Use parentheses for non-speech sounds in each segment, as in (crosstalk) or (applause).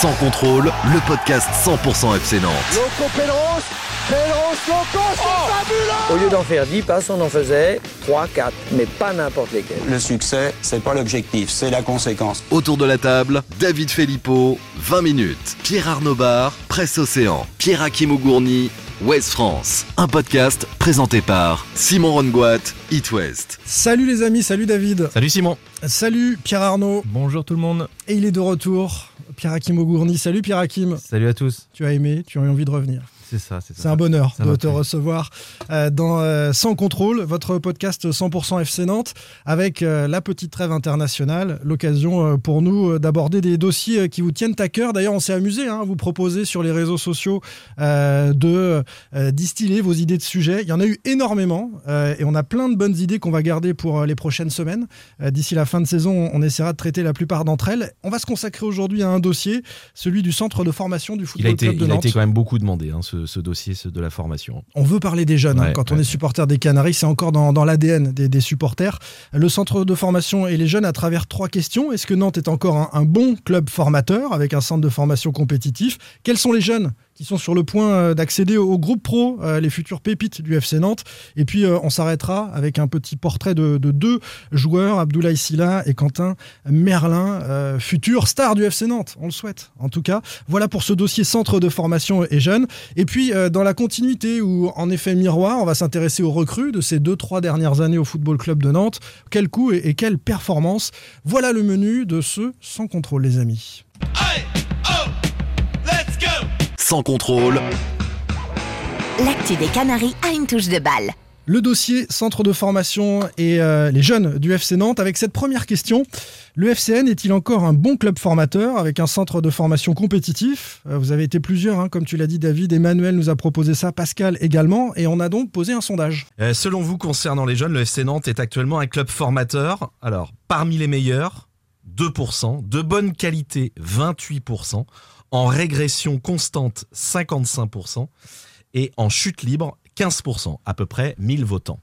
Sans contrôle, le podcast 100% FC Nantes. Loco Loco, c'est fabuleux Au lieu d'en faire 10 passes, on en faisait 3, 4, mais pas n'importe lesquels. Le succès, c'est pas l'objectif, c'est la conséquence. Autour de la table, David Filippo, 20 minutes. Pierre Arnaud Bar, Presse Océan. Pierre Hakim Ougourny, West France. Un podcast présenté par Simon Rongoat, It West. Salut les amis, salut David. Salut Simon. Salut Pierre Arnaud. Bonjour tout le monde. Et il est de retour, Pierre Hakim Ougourny. Salut Pierre Hakim. Salut à tous. Tu as aimé, tu as eu envie de revenir. C'est ça, c'est ça. C'est un bonheur Ça de te recevoir euh, dans euh, Sans contrôle, votre podcast 100% FC Nantes, avec euh, la petite trêve internationale, l'occasion pour nous d'aborder des dossiers qui vous tiennent à cœur. D'ailleurs, on s'est amusé hein, à vous proposer sur les réseaux sociaux euh, de euh, distiller vos idées de sujets. Il y en a eu énormément euh, et on a plein de bonnes idées qu'on va garder pour les prochaines semaines. D'ici la fin de saison, on essaiera de traiter la plupart d'entre elles. On va se consacrer aujourd'hui à un dossier, celui du centre de formation du Il Football a été, Club de il a Nantes. été quand même beaucoup demandé, hein, ce, ce dossier de la formation. On veut parler des jeunes. hein. Ouais, Quand on est supporter des Canaries, c'est encore dans, dans l'ADN des, des supporters. Le centre de formation et les jeunes à travers trois questions. Est-ce que Nantes est encore un, un bon club formateur avec un centre de formation compétitif? Quels sont les jeunes? Qui sont sur le point euh, d'accéder au, groupe pro, euh, les futurs pépites du FC Nantes Et puis euh, on s'arrêtera avec un petit portrait de, de deux joueurs, Abdoulaye Silla et Quentin Merlin, futurs stars du FC Nantes. On le souhaite en tout cas. Voilà pour ce dossier centre de formation et jeunes. Et puis, dans la continuité ou en effet miroir, on va s'intéresser aux recrues de ces deux, trois dernières années au Football Club de Nantes. Quel coup et, et quelle performance Voilà le menu de ce Sans contrôle, les amis. Sans contrôle, L'actu des Canaries a une touche de balle. Le dossier centre de formation et euh, les jeunes du FC Nantes avec cette première question. Le FCN est-il encore un bon club formateur avec un centre de formation compétitif? Euh, Vous avez été plusieurs, hein, comme tu l'as dit David. Emmanuel nous a proposé ça, Pascal également. Et on a donc posé un sondage. Euh, selon vous, concernant les jeunes, le FC Nantes est actuellement un club formateur. Alors, parmi les meilleurs, 2%, de bonne qualité, 28%, en régression constante, 55%, et en chute libre, 15%, à peu près 1000 votants.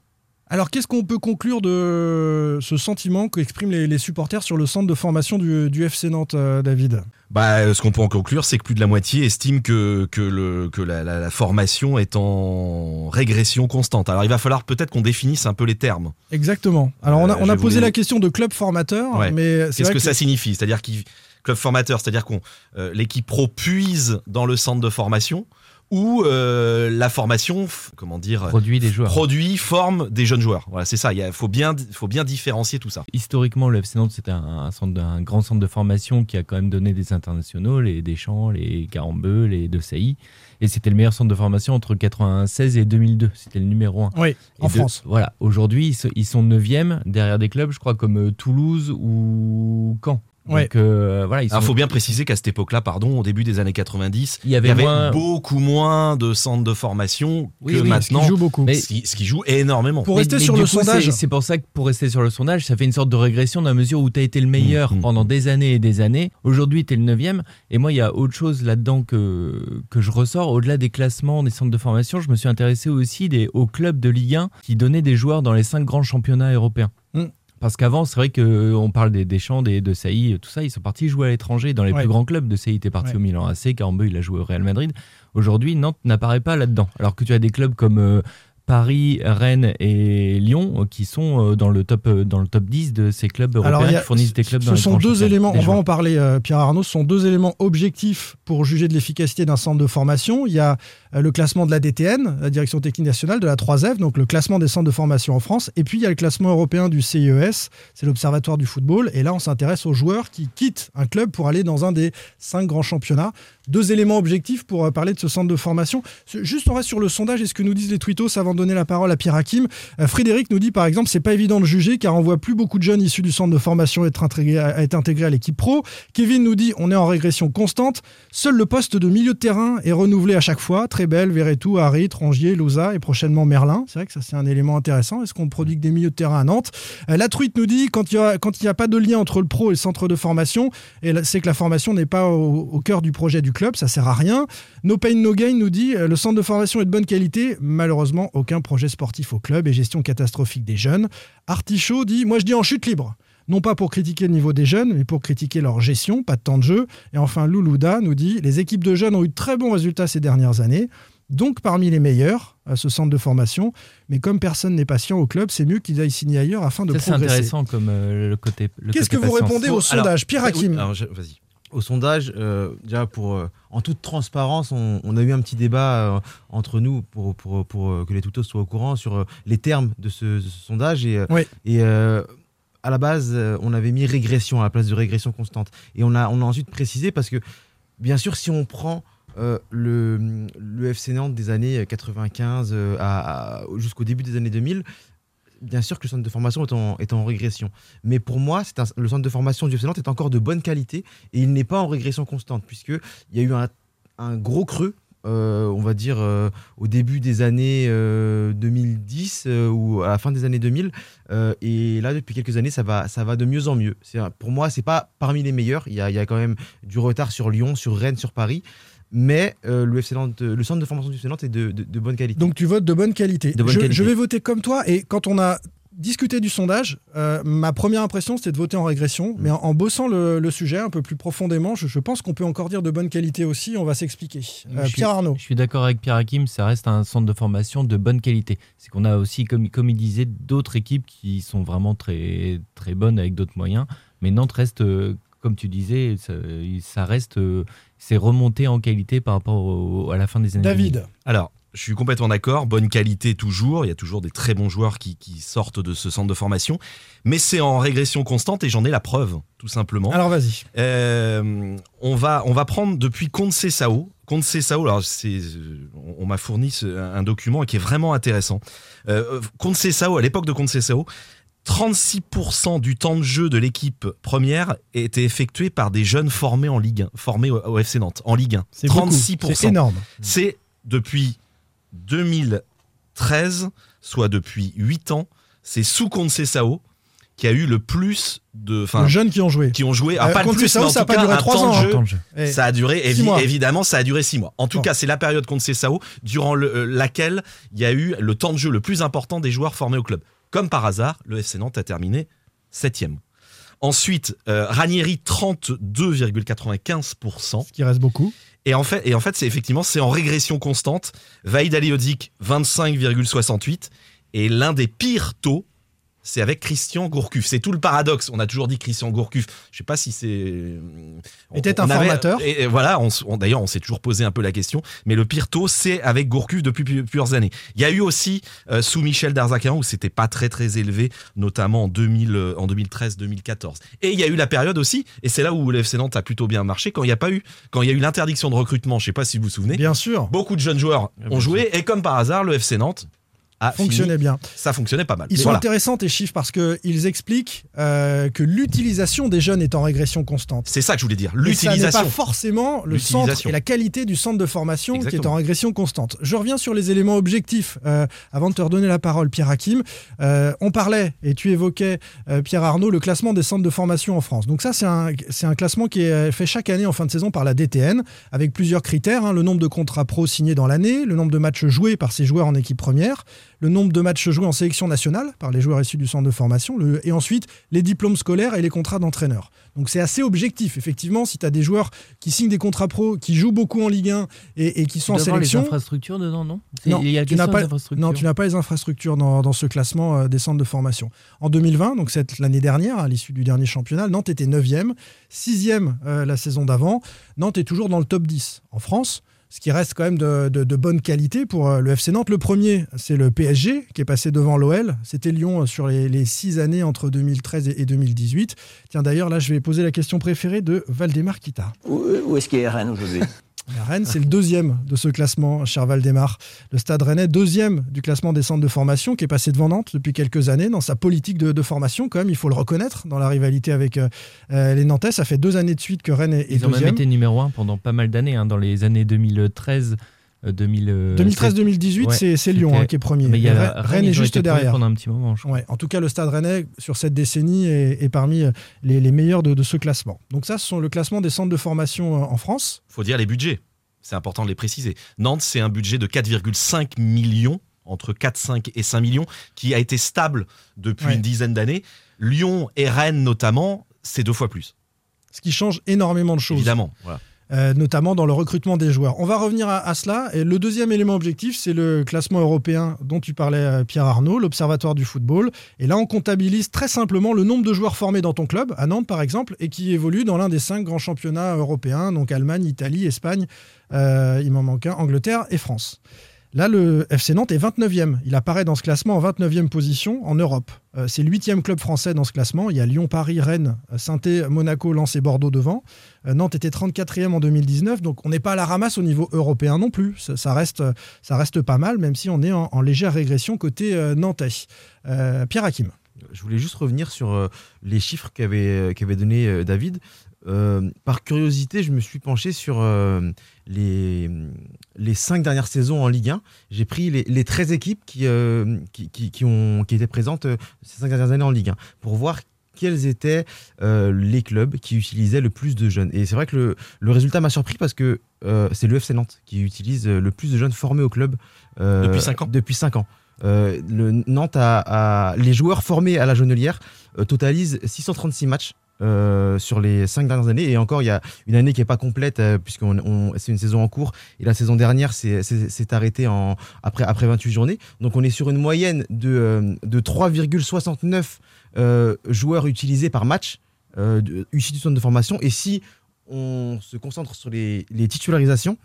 Alors, qu'est-ce qu'on peut conclure de ce sentiment qu'expriment les, les supporters sur le centre de formation du, du FC Nantes, euh, David? Bah, euh, ce qu'on peut en conclure, c'est que plus de la moitié estime que, que, le, que la, la- la formation est en régression constante. Alors, il va falloir peut-être qu'on définisse un peu les termes. Exactement. Alors, on a, Euh, on a posé la question de club formateur, Ouais. mais c'est Qu'est-ce que, ça signifie? C'est-à-dire qu'il club formateur, c'est-à-dire qu'on euh, l'équipe pro puise dans le centre de formation ou euh, la formation, comment dire, produit des joueurs. produit, forme des jeunes joueurs. Voilà, c'est ça. Il faut bien, faut bien différencier tout ça. Historiquement, le FC Nantes, c'était un, un centre, un grand centre de formation qui a quand même donné des internationaux, les Deschamps, les Carambeu, les De Sailly. Et c'était le meilleur centre de formation entre 96 et 2002. C'était le numéro 1. Oui, en de- France. Voilà. Aujourd'hui, ils, sont 9e derrière des clubs, je crois, comme euh, Toulouse ou Caen. Ouais. Donc, euh, voilà, Alors, sont- faut bien préciser qu'à cette époque-là, pardon, au début des années 90, il y avait, il y avait moins. beaucoup moins de centres de formation Oui, que oui, Qui maintenant. joue beaucoup. Mais- Ce qui, ce qui joue énormément. Pour Mais- rester mais sur le coup, sondage. c'est- C'est pour ça que pour rester sur le sondage, ça fait une sorte de régression dans la mesure où tu as été le meilleur Mmh, mmh. pendant des années et des années. Aujourd'hui, tu es le neuvième. Et moi, il y a autre chose là-dedans que, que je ressors. Au-delà des classements des centres de formation, je me suis intéressé aussi des, aux clubs de Ligue 1 qui donnaient des joueurs dans les cinq grands championnats européens. Parce qu'avant, c'est vrai qu'on parle des Deschamps, des de Sailly, tout ça, ils sont partis jouer à l'étranger dans les Ouais. plus grands clubs. De Sailly était parti Ouais. au Milan AC, Carambeu, il a joué au Real Madrid. Aujourd'hui, Nantes n'apparaît pas là-dedans. Alors que tu as des clubs comme euh, Paris, Rennes et Lyon euh, qui sont euh, dans le top euh, dans le top 10 de ces clubs européens Alors, a- qui fournissent des clubs dans ce sont deux éléments, on va en parler, euh, Pierre Arnaud, ce sont deux éléments objectifs pour juger de l'efficacité d'un centre de formation. Il y a euh, le classement de la DTN, la Direction Technique Nationale, de la 3F, donc le classement des centres de formation en France, et puis il y a le classement européen du CIES, c'est l'Observatoire du football, et là on s'intéresse aux joueurs qui quittent un club pour aller dans un des cinq grands championnats. Deux éléments objectifs pour euh, parler de ce centre de formation. Ce- Juste on reste sur le sondage et ce que nous disent les twittos avant de donner la parole à Pierre Hakim. Euh, Frédéric nous dit par exemple c'est pas évident de juger car on voit plus beaucoup de jeunes issus du centre de formation être intégrés à, être à l'équipe pro. Kevin nous dit on est en régression constante. Seul le poste de milieu de terrain est renouvelé à chaque fois. Très belle, Verretou, Harit, Rongier, Louza et prochainement Merlin. C'est vrai que ça c'est un élément intéressant. Est-ce qu'on produit que des milieux de terrain à Nantes? Euh, La truite nous dit quand il y a n'y a pas de lien entre le pro et le centre de formation, et c'est que la formation n'est pas au, au cœur du projet du club, ça sert à rien. No Pain No Gain nous dit euh, le centre de formation est de bonne qualité, malheureusement aucun projet sportif au club et gestion catastrophique des jeunes. Artichaut dit moi je dis en chute libre. non pas pour critiquer le niveau des jeunes, mais pour critiquer leur gestion, pas de temps de jeu. Et enfin, Loulouda nous dit les équipes de jeunes ont eu de très bons résultats ces dernières années, donc parmi les meilleurs à ce centre de formation. Mais comme personne n'est patient au club, c'est mieux qu'ils aillent signer ailleurs afin de Ça, c'est progresser. intéressant comme euh, le côté. Qu'est-ce que vous patience. répondez au alors, sondage Pierre oui, Hakim Vas-y. Au sondage, euh, déjà pour, euh, en toute transparence, on, on a eu un petit débat euh, entre nous pour, pour, pour, que les tutos soient au courant sur les termes de ce, de ce sondage. Et, Oui. et à la base, on avait mis régression à la place de régression constante. Et on a, on a ensuite précisé parce que, bien sûr, si on prend euh, le, le FC Nantes des années 95 euh, à- à- jusqu'au début des années 2000, bien sûr que le centre de formation est en, régression. Mais pour moi, le centre de formation du FC Nantes est encore de bonne qualité et il n'est pas en régression constante, puisqu'il y a eu un, gros creux, euh, on va dire, euh, au début des années euh, 2010 euh, ou à la fin des années 2000. euh, et là, depuis quelques années, ça va, de mieux en mieux. Pour moi, c'est pas parmi les meilleurs. Il y a quand même du retard sur Lyon, sur Rennes, sur Paris. Mais euh, le, FC Nantes- le centre de formation du FC Nantes est de, de- de bonne qualité. Donc tu votes de bonne qualité. De bonne je, qualité. je vais voter comme toi. Et quand on a discuté du sondage, euh, ma première impression c'était de voter en régression. Mm. Mais en, en bossant le, le sujet un peu plus profondément, je, je pense qu'on peut encore dire de bonne qualité aussi. On va s'expliquer. Euh, suis- Pierre Arnaud. Je suis d'accord avec Pierre Hakim, ça reste un centre de formation de bonne qualité. C'est qu'on a aussi, comme, comme il disait, d'autres équipes qui sont vraiment très, très bonnes avec d'autres moyens. Mais Nantes reste, euh, comme tu disais, ça, ça reste, euh, c'est remonté en qualité par rapport au- à la fin des années. 2000. David. Alors, je suis complètement d'accord. Bonne qualité toujours. Il y a toujours des très bons joueurs qui, qui sortent de ce centre de formation. Mais c'est en régression constante et j'en ai la preuve, tout simplement. Alors vas-y. Euh, on, va, on va prendre depuis Conte Sao. Conte Sao, alors euh, on, on m'a fourni ce- un document qui est vraiment intéressant. Euh, Conte Sao, à l'époque de Conte Sao, 36% du temps de jeu de l'équipe première était effectué par des jeunes formés en Ligue 1, formés au, FC Nantes, en Ligue 1. C'est beaucoup. 36%. C'est énorme. C'est depuis 2013, soit depuis 8 ans, c'est sous Sao qui a eu le plus de. Enfin, Les jeunes qui ont joué. qui ont joué. Alors, Euh, pas le Conte plus, Sao, mais en ça a tout pas cas, duré un trois temps ans, de hein. jeu. Temps de jeu. Eh, Ça a duré, Six évi- mois. évidemment, ça a duré six mois. En tout Bon. cas, c'est la période contre Sao durant le- euh, laquelle il y a eu le temps de jeu le plus important des joueurs formés au club. Comme par hasard, le FC Nantes a terminé septième. Ensuite, euh, Ranieri 32,95%. ce qui reste beaucoup. Et en fait, et en fait c'est effectivement c'est en régression constante. Vaïd Aliodik 25,68 et l'un des pires taux c'est avec Christian Gourcuff. C'est tout le paradoxe. On a toujours dit Christian Gourcuff. Je sais pas si c'est. on- Était un avait-. Et, et voilà. on s- on- D'ailleurs, on s'est toujours posé un peu la question. Mais le pire taux, c'est avec Gourcuff depuis pu- plusieurs années. Il y a eu aussi euh, sous Michel Darzakian où c'était pas très très élevé, notamment en 2000, euh, en 2013-2014. Et il y a eu la période aussi, et c'est là où le FC Nantes a plutôt bien marché quand il n'y a pas eu, quand il y a eu l'interdiction de recrutement. Je sais pas si vous vous souvenez. Bien sûr. Beaucoup de jeunes joueurs ont joué et comme par hasard, le FC Nantes a Fonctionnait fini- bien. Ça fonctionnait pas mal. Ils Mais sont voilà. intéressants tes chiffres parce qu'ils expliquent euh, que l'utilisation des jeunes est en régression constante. C'est ça que je voulais dire. Et ça n'est L'utilisation. pas forcément le centre L'utilisation. et la qualité du centre de formation qui est en régression constante. Je reviens sur les éléments objectifs euh, avant de te redonner la parole, Pierre Hakim. Euh, on parlait et tu évoquais, Pierre Arnaud, le classement des centres de formation en France. Donc ça, c'est un, c'est un classement qui est fait chaque année en fin de saison par la DTN avec plusieurs critères. hein. le nombre de contrats pro signés dans l'année, le nombre de matchs joués par ces joueurs en équipe première, le nombre de matchs joués en sélection nationale par les joueurs issus du centre de formation, le- et ensuite les diplômes scolaires et les contrats d'entraîneur. Donc c'est assez objectif. Effectivement, si tu as des joueurs qui signent des contrats pro, qui jouent beaucoup en Ligue 1 et, et qui sont en avoir les sélection, infrastructures dedans, non? Non, il y a tu pas- non, tu n'as pas les infrastructures dans, dans ce classement euh, des centres de formation. En 2020, donc cette l'année dernière, à l'issue du dernier championnat, Nantes était 9e, 6e euh, la saison d'avant. Nantes est toujours dans le top 10 en France. Ce qui reste quand même de, bonne qualité pour euh, le FC Nantes. Le premier, c'est le PSG qui est passé devant l'OL. C'était Lyon euh, sur les, six années entre 2013 et, et 2018. Tiens, d'ailleurs, là, je vais poser la question préférée de Valdemar Kita. Où, est-ce qu'il est Rennes aujourd'hui? La Rennes, c'est le deuxième de ce classement, cher Valdemar. Le Stade Rennais, deuxième du classement des centres de formation, qui est passé devant Nantes depuis quelques années dans sa politique de, de formation, quand même, il faut le reconnaître, dans la rivalité avec euh, euh, les Nantais. Ça fait deux années de suite que Rennes est, est Ils ont même deuxième. été numéro un pendant pas mal d'années, hein, dans les années 2013, euh, 2000, euh, 2013-2018, Ouais, c'est- c'est Lyon hein, qui est premier. Mais il y Et a Rennes, est juste derrière. pendant un petit moment, je crois. Ouais, en tout cas, le Stade Rennais, sur cette décennie, est, est parmi euh, les, les meilleurs de, de ce classement. Donc ça, ce sont le classement des centres de formation euh, en France. faut dire les budgets. C'est important de les préciser. Nantes, c'est un budget de 4,5 millions entre 4, 5 et 5 millions, qui a été stable depuis Ouais. une dizaine d'années. Lyon et Rennes notamment, c'est deux fois plus. Ce qui change énormément de choses. Évidemment. Voilà. Euh, notamment dans le recrutement des joueurs. On va revenir à, cela. Et le deuxième élément objectif, c'est le classement européen dont tu parlais, euh, Pierre Arnaud, l'Observatoire du football. Et là, on comptabilise très simplement le nombre de joueurs formés dans ton club, à Nantes par exemple, et qui évoluent dans l'un des cinq grands championnats européens, donc Allemagne, Italie, Espagne, euh, il m'en manque un, Angleterre et France. Là, le FC Nantes est 29e. Il apparaît dans ce classement en 29e position en Europe. Euh, c'est le 8e club français dans ce classement. Il y a Lyon, Paris, Rennes, saint Monaco, Lens et Bordeaux devant. Euh, Nantes était 34e en 2019, donc on n'est pas à la ramasse au niveau européen non plus. Ça, reste, pas mal, même si on est en, légère régression côté euh, nantais. Euh, Pierre Hakim. Je voulais juste revenir sur euh, les chiffres qu'avait qu'avait donné euh, David. Euh, par curiosité, je me suis penché sur euh, les, les cinq dernières saisons en Ligue 1. J'ai pris les, les 13 équipes qui, euh, qui, qui- qui ont, qui étaient présentes ces cinq dernières années en Ligue 1 pour voir quels étaient les clubs qui utilisaient le plus de jeunes. Et c'est vrai que le, le résultat m'a surpris parce que c'est le FC Nantes qui utilise le plus de jeunes formés au club Depuis cinq ans Depuis 5 ans. Le Nantes a, a- les joueurs formés à la Jaunelière euh, totalisent 636 matchs euh, sur les cinq dernières années. Et encore il y a une année qui est pas complète euh, puisqu'on on- c'est une saison en cours. Et la saison dernière c'est- c'est arrêté en après après 28 journées. Donc on est sur une moyenne de euh, de 3,69 euh, joueurs utilisés par match euh, issus du centre de formation. Et si on se concentre sur les, les titularisations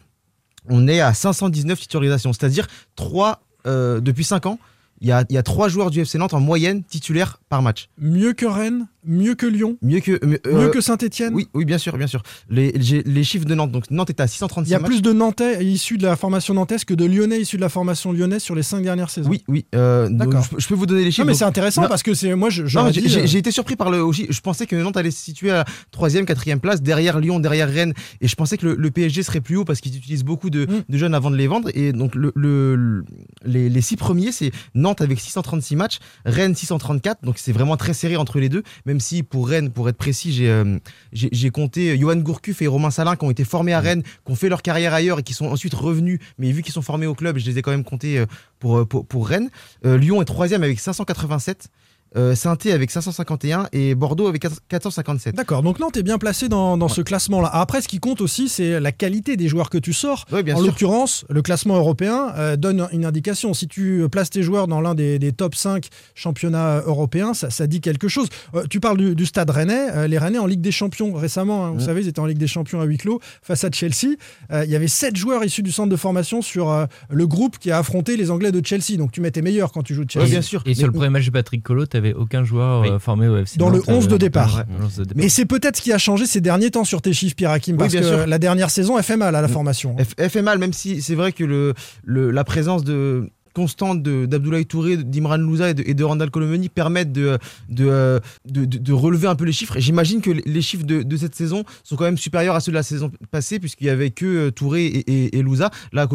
on est à 519 titularisations. C'est-à-dire 3 depuis 5 ans il y a, il y a 3 joueurs du FC Nantes en moyenne titulaires par match. Mieux que Rennes, mieux que Lyon, mieux que euh, mieux que Saint-Etienne. oui, oui, bien sûr, bien sûr. Les, les chiffres de Nantes. Donc Nantes est à Il 636 y a matchs. plus de Nantais issus de la formation nantaise que de Lyonnais issus de la formation lyonnaise sur les cinq dernières saisons. Oui, oui. euh, D'accord. je, peux- je peux vous donner les chiffres. Non, mais c'est intéressant Non. parce que c'est moi, je, mais j'ai- euh, été surpris par le. Je pensais que Nantes allait se situer à 3e, 4e place, derrière Lyon, derrière Rennes. Et je pensais que le, le PSG serait plus haut parce qu'ils utilisent beaucoup de, Mm. de jeunes avant de les vendre. Et donc, le, le- le- les, les six premiers, c'est Nantes avec 636 matchs, Rennes 634. Donc, c'est vraiment très serré entre les deux. Même si pour Rennes, pour être précis, j'ai euh, j'ai compté Johan Gourcuff et Romain Salin qui ont été formés à Rennes, qui ont fait leur carrière ailleurs et qui sont ensuite revenus. Mais vu qu'ils sont formés au club, je les ai quand même comptés euh, pour, euh, pour, pour Rennes. Euh, Lyon est troisième avec 587. Euh, Saint-Étienne avec 551 et Bordeaux avec 4- 457. D'accord, donc Nantes est bien placé dans, dans ce classement-là. Après, ce qui compte aussi, c'est la qualité des joueurs que tu sors. Oui, bien en l'occurrence, le classement européen euh, donne une indication. Si tu places tes joueurs dans l'un des, des top 5 championnats européens, ça, ça dit quelque chose. Euh, tu parles du, du stade rennais. euh, les Rennais en Ligue des Champions récemment, hein, vous savez, ils étaient en Ligue des Champions à huis clos face à Chelsea. Euh, il y avait 7 joueurs issus du centre de formation sur euh, le groupe qui a affronté les Anglais de Chelsea. Donc tu mets tes meilleurs quand tu joues de Chelsea. Bien sûr. Et sur le premier match de Patrick Colo, aucun joueur Oui. euh, formé au FC Dans le Nantes, 11 de euh, départ. dans le 11 de départ. Mais c'est peut-être ce qui a changé ces derniers temps sur tes chiffres, Pierre Hakim, Oui, parce bien que sûr. la dernière saison, elle fait mal à la formation. Elle, elle fait mal, même si c'est vrai que le, le- la présence de constante de- d'Abdoulaye Touré, d'Imran Louza et de, et de Randall Colomoni permettent de, de, euh, de, de- de relever un peu les chiffres. Et J'imagine que les- chiffres de, de cette saison sont quand même supérieurs à ceux de la saison passée, puisqu'il y avait que euh, Touré et, et, et Louza. Là, a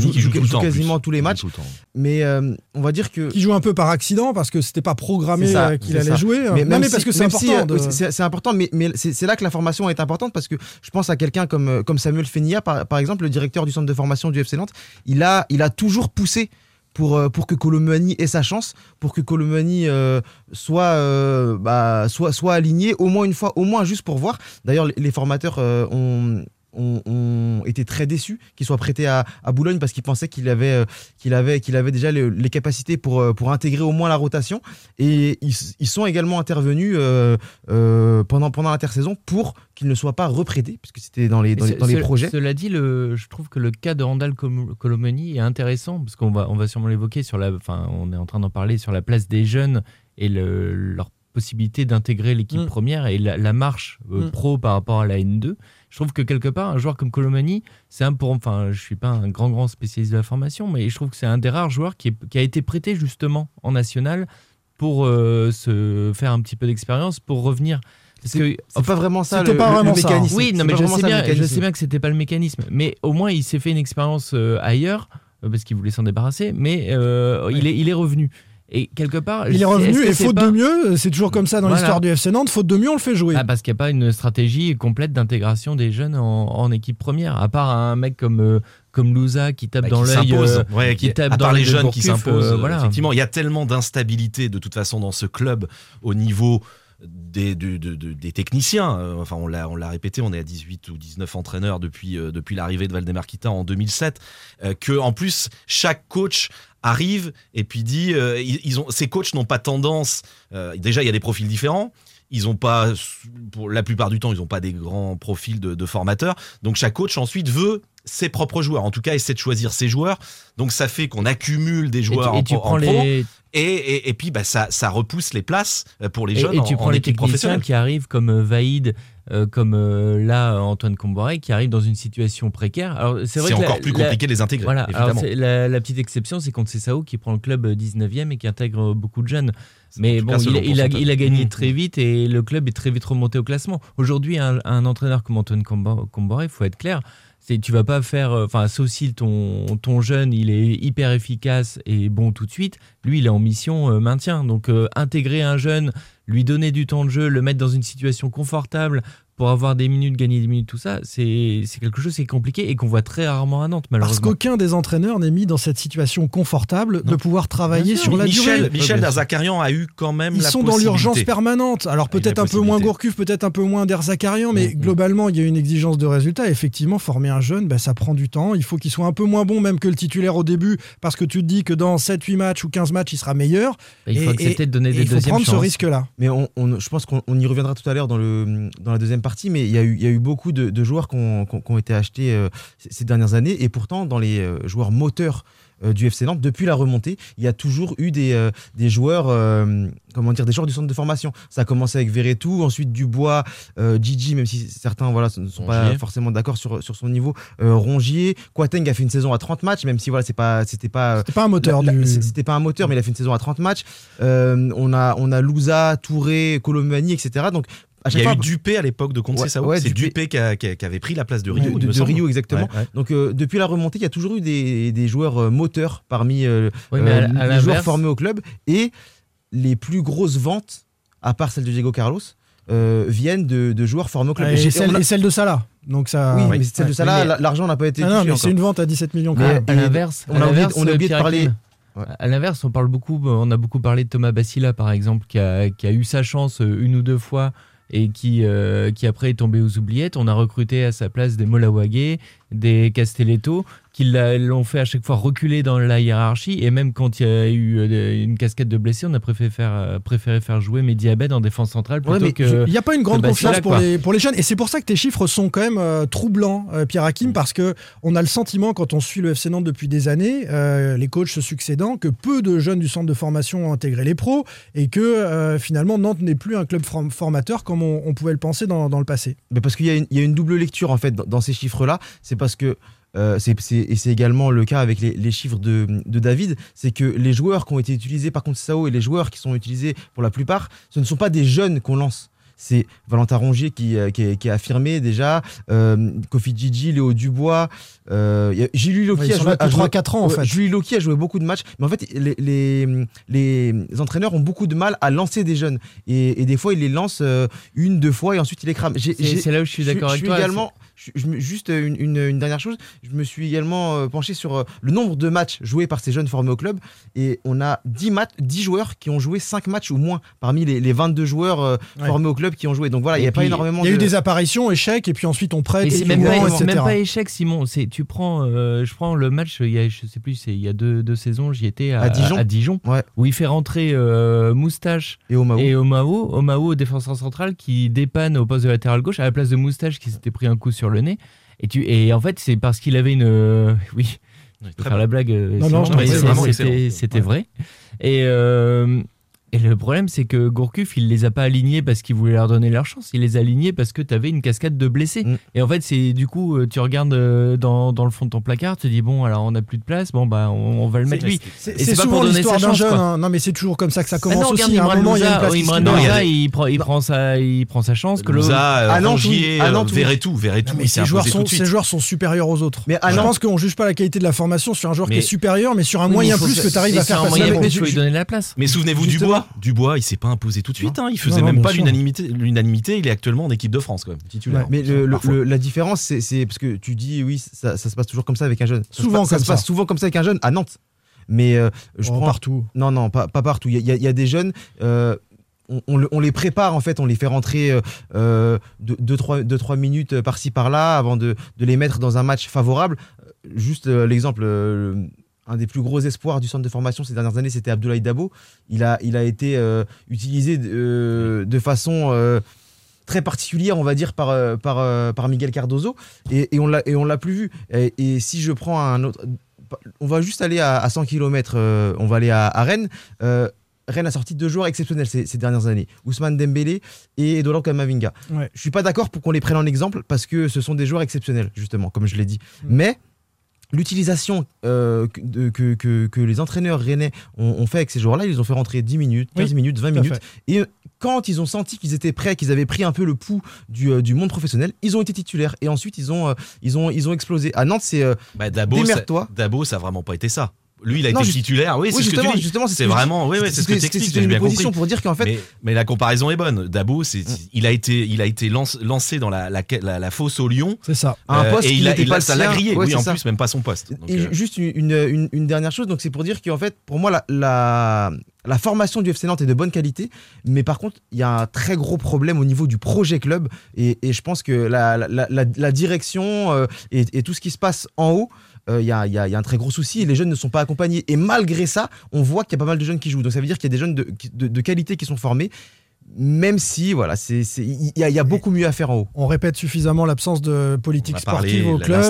joue- qui joue, quasiment tous les matchs. le. Mais euh, on va dire que. Qui joue un peu par accident parce que c'était pas programmé qu'il allait ça. jouer. Mais non, même mais si- parce que c'est important. si, euh, de- oui, c'est important, mais, mais c'est là que la formation est importante parce que je pense à quelqu'un comme, comme Samuel Fenia, par, par exemple, le directeur du centre de formation du FC Nantes. Il a, il a toujours poussé pour, euh, pour que Colomani ait sa chance, pour que Colomani euh, soit, euh, bah, soit, soit aligné au moins une fois, au moins juste pour voir. D'ailleurs, les, formateurs ont. Ont, ont été très déçus qu'il soit prêté à, à Boulogne parce qu'ils pensaient qu'il avait, euh, qu'il avait, qu'il avait déjà le- les capacités pour, euh, pour intégrer au moins la rotation. Et ils, ils sont également intervenus euh, euh, pendant, pendant l'intersaison pour qu'il ne soit pas reprêté, puisque c'était dans les, dans les, projets. Cela dit, le, je trouve que le cas de Randall Colomani est intéressant parce qu'on va, on va sûrement l'évoquer sur la, enfin, on est en train d'en parler sur la place des jeunes et le- leur possibilité d'intégrer l'équipe Mm. première et la, la marche euh, Mm. pro par rapport à la N2. Je trouve que quelque part, un joueur comme Colomani, c'est un pour, enfin, je suis pas un grand grand spécialiste de la formation, mais je trouve que c'est un des rares joueurs qui, est- qui a été prêté justement en national pour euh, se faire un petit peu d'expérience, pour revenir. C'est pas vraiment ça C'était le, pas le vraiment ça, hein. mécanisme. oui, C'est non, mais je sais, ça, le bien, je sais bien que c'était pas le mécanisme. Mais au moins, il s'est fait une expérience euh, ailleurs, euh, parce qu'il voulait s'en débarrasser, mais euh, il, est, il est revenu. Et quelque part, Il est revenu et faute pas- de mieux, c'est toujours comme ça dans Voilà. l'histoire du FC Nantes, faute de mieux, on le fait jouer. Ah, parce qu'il n'y a pas une stratégie complète d'intégration des jeunes en, en équipe première. À part un mec comme, euh, comme Louza qui tape Bah, dans qui l'œil. s'impose. euh, Ouais, qui qui- tape à dans part les jeunes qui s'imposent. euh, euh, voilà. Effectivement, il y a tellement d'instabilité de toute façon dans ce club au niveau des, de- de- de- des techniciens. Euh, Enfin, on l'a, on l'a répété, on est à 18 ou 19 entraîneurs depuis, euh, depuis l'arrivée de Valdemar Kita en 2007. euh, que en plus, chaque coach arrive et puis dit, euh, ils, ont, ces coachs n'ont pas tendance. déjà, il y a des profils différents. Ils ont pas, pour la plupart du temps, ils n'ont pas des grands profils de, de formateurs. Donc chaque coach ensuite veut ses propres joueurs. En tout cas, essaie de choisir ses joueurs. Donc ça fait qu'on accumule des Et tu, joueurs et en, tu pro- en prends pro. les, Et, et, et puis bah, ça, ça repousse les places euh, pour les et, jeunes et tu en prends les techniciens qui arrivent comme euh, Vaïd, euh, comme euh, là Antoine Comboiré, qui arrivent dans une situation précaire. Alors c'est vrai encore la- plus la- compliqué de les intégrer, Voilà. Alors, la, la petite exception, c'est contre Sao qui prend le club euh, 19e et qui intègre beaucoup de jeunes. Mais bon, il, il a, pourcentage. il a gagné Mmh. très vite et le club est très vite remonté au classement. Aujourd'hui, un, un entraîneur comme Antoine Combo- Comboiré, il faut être clair. C'est, tu vas pas faire, euh, enfin, sauf si ton, ton jeune, il est hyper efficace et bon tout de suite. Lui, il est en mission euh, maintien. Donc, euh, intégrer un jeune, lui donner du temps de jeu, le mettre dans une situation confortable pour avoir des minutes, gagner des minutes, tout ça, c'est, c'est quelque chose qui est compliqué et qu'on voit très rarement à Nantes, Parce malheureusement. qu'aucun des entraîneurs n'est mis dans cette situation confortable de pouvoir travailler sur la Michel, durée. Michel Derzakarian a eu quand même Ils la sont dans l'urgence permanente. Alors peut-être un peu moins. Gourcuff, peut-être un peu moins Derzakarian, mais Mm, mm. globalement, il y a une exigence de résultat. Effectivement, former un jeune, ben, ça prend du temps. Il faut qu'il soit un peu moins bon même que le titulaire au début, parce que tu te dis que dans 7-8 matchs ou 15 matchs, il sera meilleur. Il faut Et- accepter et- de donner des il faut deuxièmes prendre ce chances. risque-là. Mais on, on- je pense qu'on on y reviendra tout à l'heure dans, le, dans la deuxième partie, mais il y a eu, il y a eu beaucoup de, de joueurs qui ont, qui été achetés euh, ces dernières années, et pourtant dans les euh, joueurs moteurs euh, du FC Nantes, depuis la remontée, il y a toujours eu des, euh, des joueurs, euh, comment dire, des joueurs du centre de formation. Ça a commencé avec Verretou, ensuite Dubois, euh, Gigi, même si certains voilà, ne sont pas Rongier. forcément d'accord sur, sur son niveau, euh, Rongier, Quateng a fait une saison à 30 matchs, même si voilà, c'est pas, c'était pas C'était pas un moteur du. C'était pas un moteur, mais il a fait une saison à 30 matchs. Euh, on a, on a Louza, Touré, Colomani, etc. Donc, à Il y a fois, eu Dupé à l'époque de Comte Ouais, Sao. ouais, c'est Dupé. Dupé qui, a- qui a- qui avait pris la place de Rio. de-. Rio, exactement. Ouais, ouais. Donc, euh, depuis la remontée, il y a toujours eu des, des joueurs euh, moteurs parmi euh, Oui, mais à- euh, à les joueurs formés au club. Et les plus grosses ventes, à part celle de Diego Carlos, euh, viennent de, de joueurs formés au club. Ouais, Et celle, a- et celle de Salah. Donc ça. oui, Ouais. mais celle de la- l'argent n'a pas été Ah non, c'est une vente à 17 millions. quand Mais- même. à l'inverse, on a oublié- l'inverse, on a oublié de parler- Ouais. À l'inverse, on parle beaucoup, on a beaucoup parlé de Thomas Bassila par exemple, qui a, qui a eu sa chance une ou deux fois et qui, euh, qui après est tombé aux oubliettes. On a recruté à sa place des Molawage, des Castelletto, qui l'a- l'ont fait à chaque fois reculer dans la hiérarchie. Et même quand il y a eu euh, une casquette de blessés, on a préféré faire, euh, préféré faire jouer Mehdi Abed en défense centrale plutôt que. il n'y a pas une grande confiance pour les, pour les jeunes. Et c'est pour ça que tes chiffres sont quand même euh, troublants, euh, Pierre Hakim, parce que on a le sentiment, quand on suit le FC Nantes depuis des années, euh, les coachs se succédant, que peu de jeunes du centre de formation ont intégré les pros et que euh, finalement Nantes n'est plus un club form- formateur comme on, on pouvait le penser dans, dans le passé. Mais parce qu'il y, a une- il y a une double lecture en fait dans, dans ces chiffres-là. C'est parce que euh, c'est c'est- et c'est également le cas avec les, les chiffres de, de David, c'est que les joueurs qui ont été utilisés par contre Sao et les joueurs qui sont utilisés pour la plupart, ce ne sont pas des jeunes qu'on lance. C'est Valentin Rongier qui, euh, qui, est- qui a affirmé déjà, euh, Kofi Gigi, Léo Dubois, euh, Julie Loki Ouais, ils a sont joué, là a depuis joué- 3-4 ans en Ouais, fait. Julie Loki a joué beaucoup de matchs, mais en fait, les, les, les entraîneurs ont beaucoup de mal à lancer des jeunes. Et, et des fois, ils les lancent euh, une, deux fois et ensuite ils les crament. J'ai- C'est j'ai- c'est là où je suis d'accord je avec suis toi. également, je- je me- juste une, une- une dernière chose, je me suis également euh, penché sur euh, le nombre de matchs joués par ces jeunes formés au club. Et on a 10, matchs, 10 joueurs qui ont joué 5 matchs ou moins parmi les, les 22 joueurs euh, Ouais. formés au club qui ont joué. Donc voilà, il n'y a pas énormément Il y a de. eu des apparitions, échecs, et puis ensuite on prête. Et c'est même, pas, même échec, Simon. C'est tu prends, euh, je prends le match. Il y a, je sais plus, c'est il y a deux, deux saisons, j'y étais à, À Dijon. Ouais. où il fait rentrer euh, Moustache Et Omao. et Omao, Omao défenseur central qui dépanne au poste de latéral gauche à la place de Moustache qui s'était pris un coup sur le nez. Et tu et en fait c'est parce qu'il avait une, euh, oui, je peux faire la blague. euh, Non, non, bon, c'était excellent. c'était Ouais. vrai. Et euh, Et le problème, c'est que Gourcuff, il les a pas alignés parce qu'il voulait leur donner leur chance. Il les a alignés parce que tu avais une cascade de blessés. Mm. Et en fait, c'est du coup, euh, tu regardes euh, dans, dans le fond de ton placard, tu te dis, bon, alors on n'a plus de place, bon, bah, on, on va le mettre lui. C'est souvent l'histoire d'un jeune. hein. Non, mais c'est toujours comme ça que ça Ah commence non, regarde aussi. À un moment, il y a une place oh, Imran. Louza, il prend, il, prend sa, il prend sa chance. que le- Louza, Ah. Ah tout. Verretou, Verretou, mais ces joueurs, sont, ces joueurs sont supérieurs aux autres. Mais ah je non. pense qu'on juge pas la qualité de la formation sur un joueur qui est supérieur, mais sur un moyen plus que tu arrives à faire un passer. moyen Mais donner la place. Mais souvenez-vous Justement. Dubois. Dubois, il s'est pas imposé tout de suite. hein. Il faisait Non, non, même pas l'unanimité. L'unanimité, il est actuellement en équipe de France, quand même, titulaire. Ouais. Mais le- le- Parfois. le- la différence, c'est- parce que tu dis, oui, ça, ça se passe toujours comme ça avec un jeune. Ça se Souvent passe- ça se passe souvent comme ça avec un jeune à Nantes. Mais euh, je Oh, prends partout. Non, non, pas, pas partout. Il y, a- y y des jeunes, euh, on, on le- on les prépare en fait, on les fait rentrer 2-3 minutes euh, par-ci par-là avant de, de les mettre dans un match favorable. Juste euh, l'exemple, euh, un des plus gros espoirs du centre de formation ces dernières années, c'était Abdoulaye Dabo. Il a, il a été euh, utilisé euh, de façon euh, très particulière, on va dire, par, par, par Miguel Cardozo. Et, et on l'a plus vu. Et, et si je prends un autre. On va juste aller à, à 100 km, on va aller à, à Rennes. Rennes a sorti deux joueurs exceptionnels ces, ces dernières années, Ousmane Dembélé et Edolan Kamavinga. Ouais. Je suis pas d'accord pour qu'on les prenne en exemple parce que ce sont des joueurs exceptionnels, justement, comme je l'ai dit. Mm. Mais l'utilisation euh, que, que, que- que les entraîneurs rennais ont, ont fait avec ces joueurs-là, ils les ont fait rentrer 10 minutes, 15 Oui, minutes, 20 tout à minutes. fait. Et quand ils ont senti qu'ils étaient prêts, qu'ils avaient pris un peu le pouls du, euh, du monde professionnel, ils ont été titulaires. Et ensuite, ils ont, euh, ils ont, ils ont explosé. À Nantes, c'est. euh, Bah, Dabo, ça. Dabo, ça a vraiment pas été ça. Lui, il a Non, été juste- titulaire. Oui, oui, c'est ce que justement, tu dis. justement, C'est vraiment, oui, oui, c'est ce que t'expliques. J'ai une bien compris. pour dire qu'en fait, mais, mais la comparaison est bonne. Dabo, c'est, Mm. il a été, il a été lance- lancé dans la, la, la, la fosse au lion. C'est ça. à un euh, poste et qui il a, pas a, le ça l'a sien. grillé. Ouais, oui, en ça. plus, même pas son poste. Donc, Et euh, juste une, une- une- une dernière chose, donc c'est pour dire qu'en fait, pour moi, la, la, la formation du FC Nantes est de bonne qualité, mais par contre, il y a un très gros problème au niveau du projet club, et, et je pense que la, la, la- la direction euh, et, et tout ce qui se passe en haut, euh, il y, a, il y a- y a un très gros souci, les jeunes ne sont pas accompagnés. Et malgré ça, on voit qu'il y a pas mal de jeunes qui jouent. Donc ça veut dire qu'il y a des jeunes de qualité qui sont formés, même si, voilà, il y, a- il y a beaucoup mieux à faire en haut. On répète suffisamment l'absence de politique parlé, sportive au club.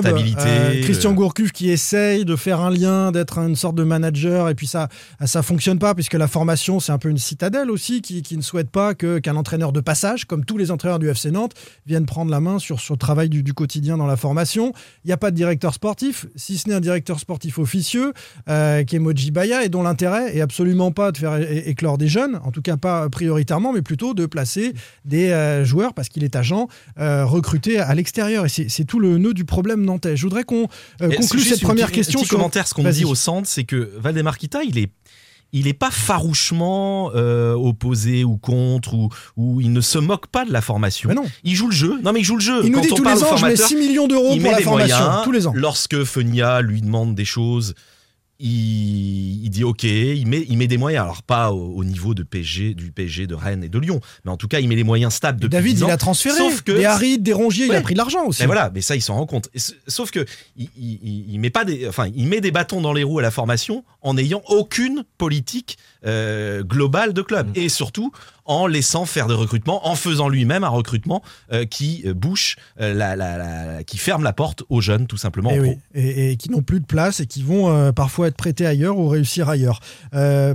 Euh, Christian le- Gourcuff qui essaye de faire un lien, d'être une sorte de manager, et puis ça, ça fonctionne pas puisque la formation c'est un peu une citadelle aussi qui, qui ne souhaite pas que qu'un entraîneur de passage, comme tous les entraîneurs du FC Nantes, vienne prendre la main sur, sur le travail du, du quotidien dans la formation. Il n'y a pas de directeur sportif, si ce n'est un directeur sportif officieux, euh, qui est Moji Baya, et dont l'intérêt est absolument pas de faire éclore des jeunes, en tout cas pas prioritairement, mais plutôt de placer des euh, joueurs, parce qu'il est agent, euh, recrutés à l'extérieur. Et c'est tout le nœud du problème nantais. Je voudrais qu'on euh, conclue cette première question. Sur- commentaire, ce qu'on dit au centre, c'est que Valdemar Kita, il est. Il n'est pas farouchement euh, opposé ou contre, ou, ou il ne se moque pas de la formation. Mais non. Il joue le jeu. Non, mais il joue le jeu. Il nous Quand dit on tous les ans, je mets formateurs, 6 millions d'euros pour met la formation. moyens. tous les ans. Lorsque Fenia lui demande des choses, il, il dit OK, il met, il met des moyens. Alors pas au, au niveau de PSG, du PSG, de Rennes et de Lyon, mais en tout cas, il met les moyens stables depuis David, 10 ans. il a transféré. Sauf que des Harid, des Rongier, il a Ouais. pris de l'argent aussi. mais voilà, mais ça, il s'en rend compte. Sauf que il, il- il- il met pas des, enfin, il met des bâtons dans les roues à la formation en n'ayant aucune politique euh, globale de club et surtout en laissant faire des recrutements, en faisant lui-même un recrutement euh, qui euh, bouche, euh, la, la- la- qui ferme la porte aux jeunes, tout simplement. Et. Eh oui, et, et qui n'ont plus de place et qui vont parfois être prêtés ailleurs ou réussir ailleurs.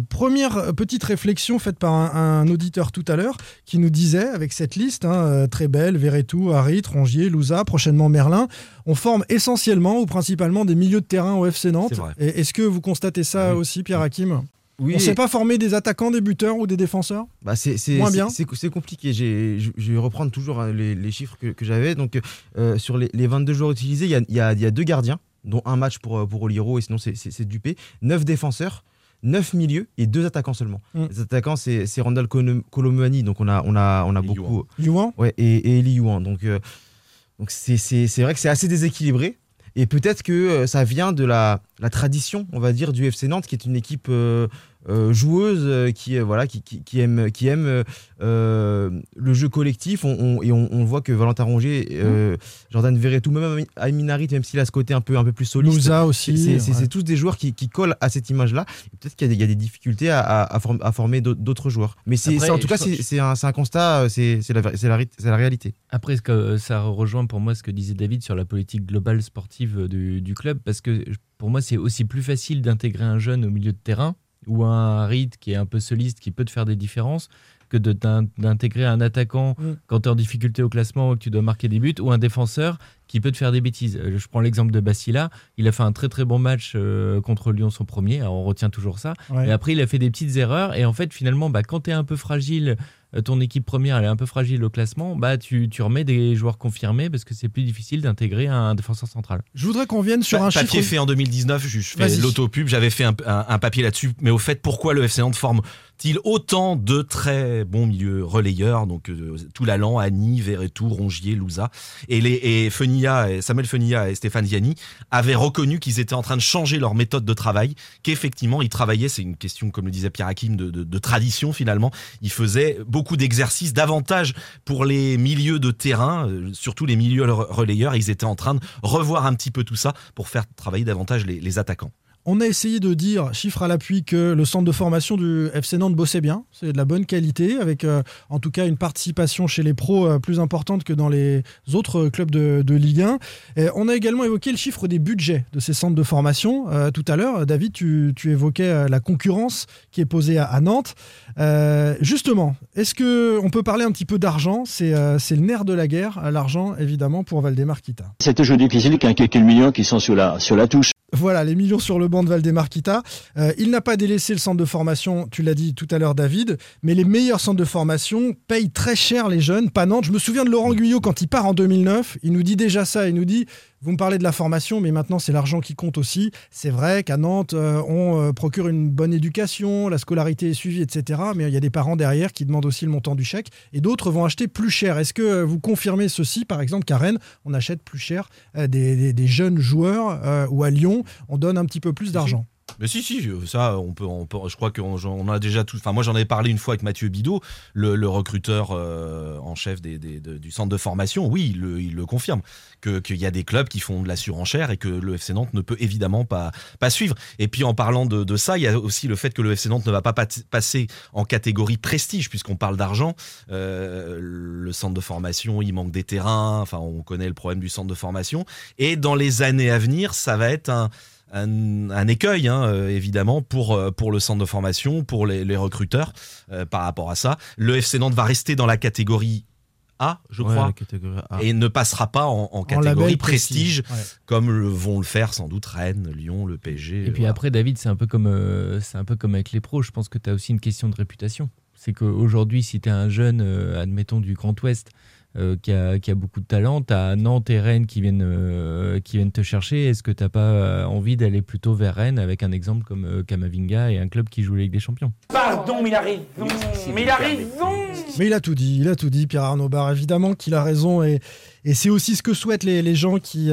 Première petite réflexion faite par un, un auditeur tout à l'heure qui nous disait, avec cette liste, hein, très belle, Verretou, Harit, Rongier, Louza, prochainement Merlin, on forme essentiellement ou principalement des milieux de terrain au FC Nantes. Est-ce que vous constatez ça Oui. aussi, Pierre Hakim? Oui, On ne sait pas former des attaquants, des buteurs ou des défenseurs? Bah c'est c'est- Moins bien. c'est- c'est compliqué. J'ai- Je je vais reprendre toujours hein, les, les chiffres que, que j'avais. Donc, euh, sur les, les 22 joueurs utilisés, il y a, y a- il y a deux gardiens, dont un match pour, euh, pour Oliro, et sinon c'est- c'est c'est Dupé. 9 défenseurs, 9 milieux et deux attaquants seulement. Mm. Les attaquants, c'est c'est Randall Colomani, donc on a, on a, on a Et beaucoup. Youan Ouais, et, et Eli Youan. Donc, euh, donc c'est, c'est, c'est vrai que c'est assez déséquilibré. Et peut-être que euh, ça vient de la, la tradition, on va dire, du FC Nantes, qui est une équipe euh, euh, joueuse, euh, qui, euh, voilà, qui, qui, qui aime, qui aime euh, le jeu collectif. On, on- et on, on voit que Valentin Rongier, euh, Jordan Verretou, même Aminari, même s'il a ce côté un peu, un peu plus soliste, Louza aussi. c'est- c'est- ouais. tous des joueurs qui, qui collent à cette image-là. Peut-être qu'il y a des, il y a des difficultés à, à- à form- à former d'autres- joueurs. Mais c'est, en tout cas, c'est, c'est un, c'est un constat, c'est, la, c'est la, c'est la réalité. Après, ce que ça rejoint pour moi ce que disait David sur la politique globale sportive du, du club, parce que pour moi, c'est aussi plus facile d'intégrer un jeune au milieu de terrain ou un Harit qui est un peu soliste, qui peut te faire des différences, que d'intégrer un attaquant Mm. quand tu es en difficulté au classement ou que tu dois marquer des buts, ou un défenseur qui peut te faire des bêtises. Euh, Je prends l'exemple de Bastila, il a fait un très très bon match euh, contre Lyon son premier, alors on retient toujours ça, Ouais. et après il a fait des petites erreurs, et en fait finalement, bah, quand tu es un peu fragile, ton équipe première elle est un peu fragile au classement, bah, tu, tu remets des joueurs confirmés parce que c'est plus difficile d'intégrer un défenseur central. Je voudrais qu'on vienne sur Pa- un papier chiffre. fait en 2019, je, je fais l'autopub, j'avais fait un, un- un papier là-dessus, mais au fait, pourquoi le FC Nantes forme-t-il autant de très bons milieux relayeurs, donc euh, Toulalan, Annie, Verretou, Rongier, Louza, et, les, et Fenilla, et Samuel Fenilla et Stéphane Ziani avaient reconnu qu'ils étaient en train de changer leur méthode de travail, qu'effectivement ils travaillaient, c'est une question, comme le disait Pierre Hakim, de, de- de tradition finalement, ils faisaient beaucoup d'exercices, davantage pour les milieux de terrain, euh, surtout les milieux re- relayeurs, ils étaient en train de revoir un petit peu tout ça pour faire travailler davantage les attaquants. On a essayé de dire, chiffre à l'appui, que le centre de formation du FC Nantes bossait bien. C'est de la bonne qualité, avec euh, en tout cas une participation chez les pros euh, plus importante que dans les autres clubs de, Ligue 1. Et on a également évoqué le chiffre des budgets de ces centres de formation. Euh, tout à l'heure, David, tu, évoquais la concurrence qui est posée à, Nantes. Justement, est-ce que on peut parler un petit peu d'argent? C'est le nerf de la guerre, l'argent, évidemment, pour Valdemar Kita. C'est toujours difficile a quelques millions qui sont sur la touche. Voilà, les millions sur le banc de Valdemar Kita. Euh, il n'a pas délaissé le centre de formation, tu l'as dit tout à l'heure, David, mais les meilleurs centres de formation payent très cher les jeunes, pas Nantes. Je me souviens de Laurent Guyot quand il part en 2009, il nous dit déjà ça, il nous dit vous me parlez de la formation, mais maintenant c'est l'argent qui compte aussi. C'est vrai qu'à Nantes, euh, on euh, procure une bonne éducation, la scolarité est suivie, etc. Mais il y a des parents derrière qui demandent aussi le montant du chèque, et d'autres vont acheter plus cher. Est-ce que euh, vous confirmez ceci, par exemple, qu'à Rennes, on achète plus cher des, des- des jeunes joueurs, euh, ou à Lyon, on donne un petit peu plus d'argent? Mais si, si, ça, on peut, on peut- je crois qu'on on a déjà tout. Enfin, moi, j'en avais parlé une fois avec Mathieu Bidot, le, recruteur euh, en chef des, des- de- du centre de formation. Oui, il le, il le confirme qu'il y a des clubs qui font de la surenchère et que le FC Nantes ne peut évidemment pas, pas suivre. Et puis, en parlant de, ça, il y a aussi le fait que le FC Nantes ne va pas passer en catégorie prestige, puisqu'on parle d'argent. Euh, le centre de formation, il manque des terrains. Enfin, on connaît le problème du centre de formation. Et dans les années à venir, ça va être un un, un écueil, hein, euh, évidemment, pour, euh, pour le centre de formation, pour les, les recruteurs euh, par rapport à ça. Le FC Nantes va rester dans la catégorie A, je Ouais, crois, la catégorie A. et ne passera pas en, catégorie prestige, Ouais. comme le, vont le faire sans doute Rennes, Lyon, le PSG. Et puis voilà. après, David, c'est un peu comme euh, c'est un peu comme avec les pros. Je pense que tu as aussi une question de réputation. C'est qu'aujourd'hui, si tu es un jeune, euh, admettons du Grand Ouest, euh, qui, a, qui a beaucoup de talent, tu as Nantes et Rennes qui viennent, euh, qui viennent te chercher. Est-ce que tu n'as pas euh, envie d'aller plutôt vers Rennes avec un exemple comme euh, Kamavinga et un club qui joue la Ligue des Champions? Pardon, mais il a raison. Mais il a raison. Mais il a tout dit, il a tout dit, Pierre Arnaud Barre. Évidemment qu'il a raison et, et c'est aussi ce que souhaitent les, les gens qui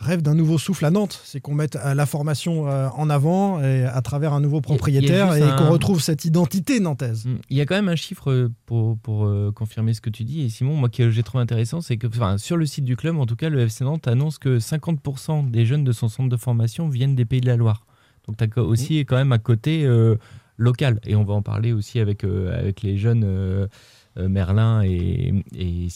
rêvent d'un nouveau souffle à Nantes. C'est qu'on mette euh, la formation euh, en avant et à travers un nouveau propriétaire et un- qu'on retrouve cette identité nantaise. Mm. Il y a quand même un chiffre euh, pour, pour confirmer ce que tu dis. Et Simon, moi, que j'ai trouvé intéressant, c'est que enfin, sur le site du club, en tout cas, le FC Nantes annonce que 50% des jeunes de son centre de formation viennent des Pays de la Loire. Donc, tu as aussi quand même un côté euh, local. Et on va en parler aussi avec, euh, avec les jeunes. euh, Merlin et, et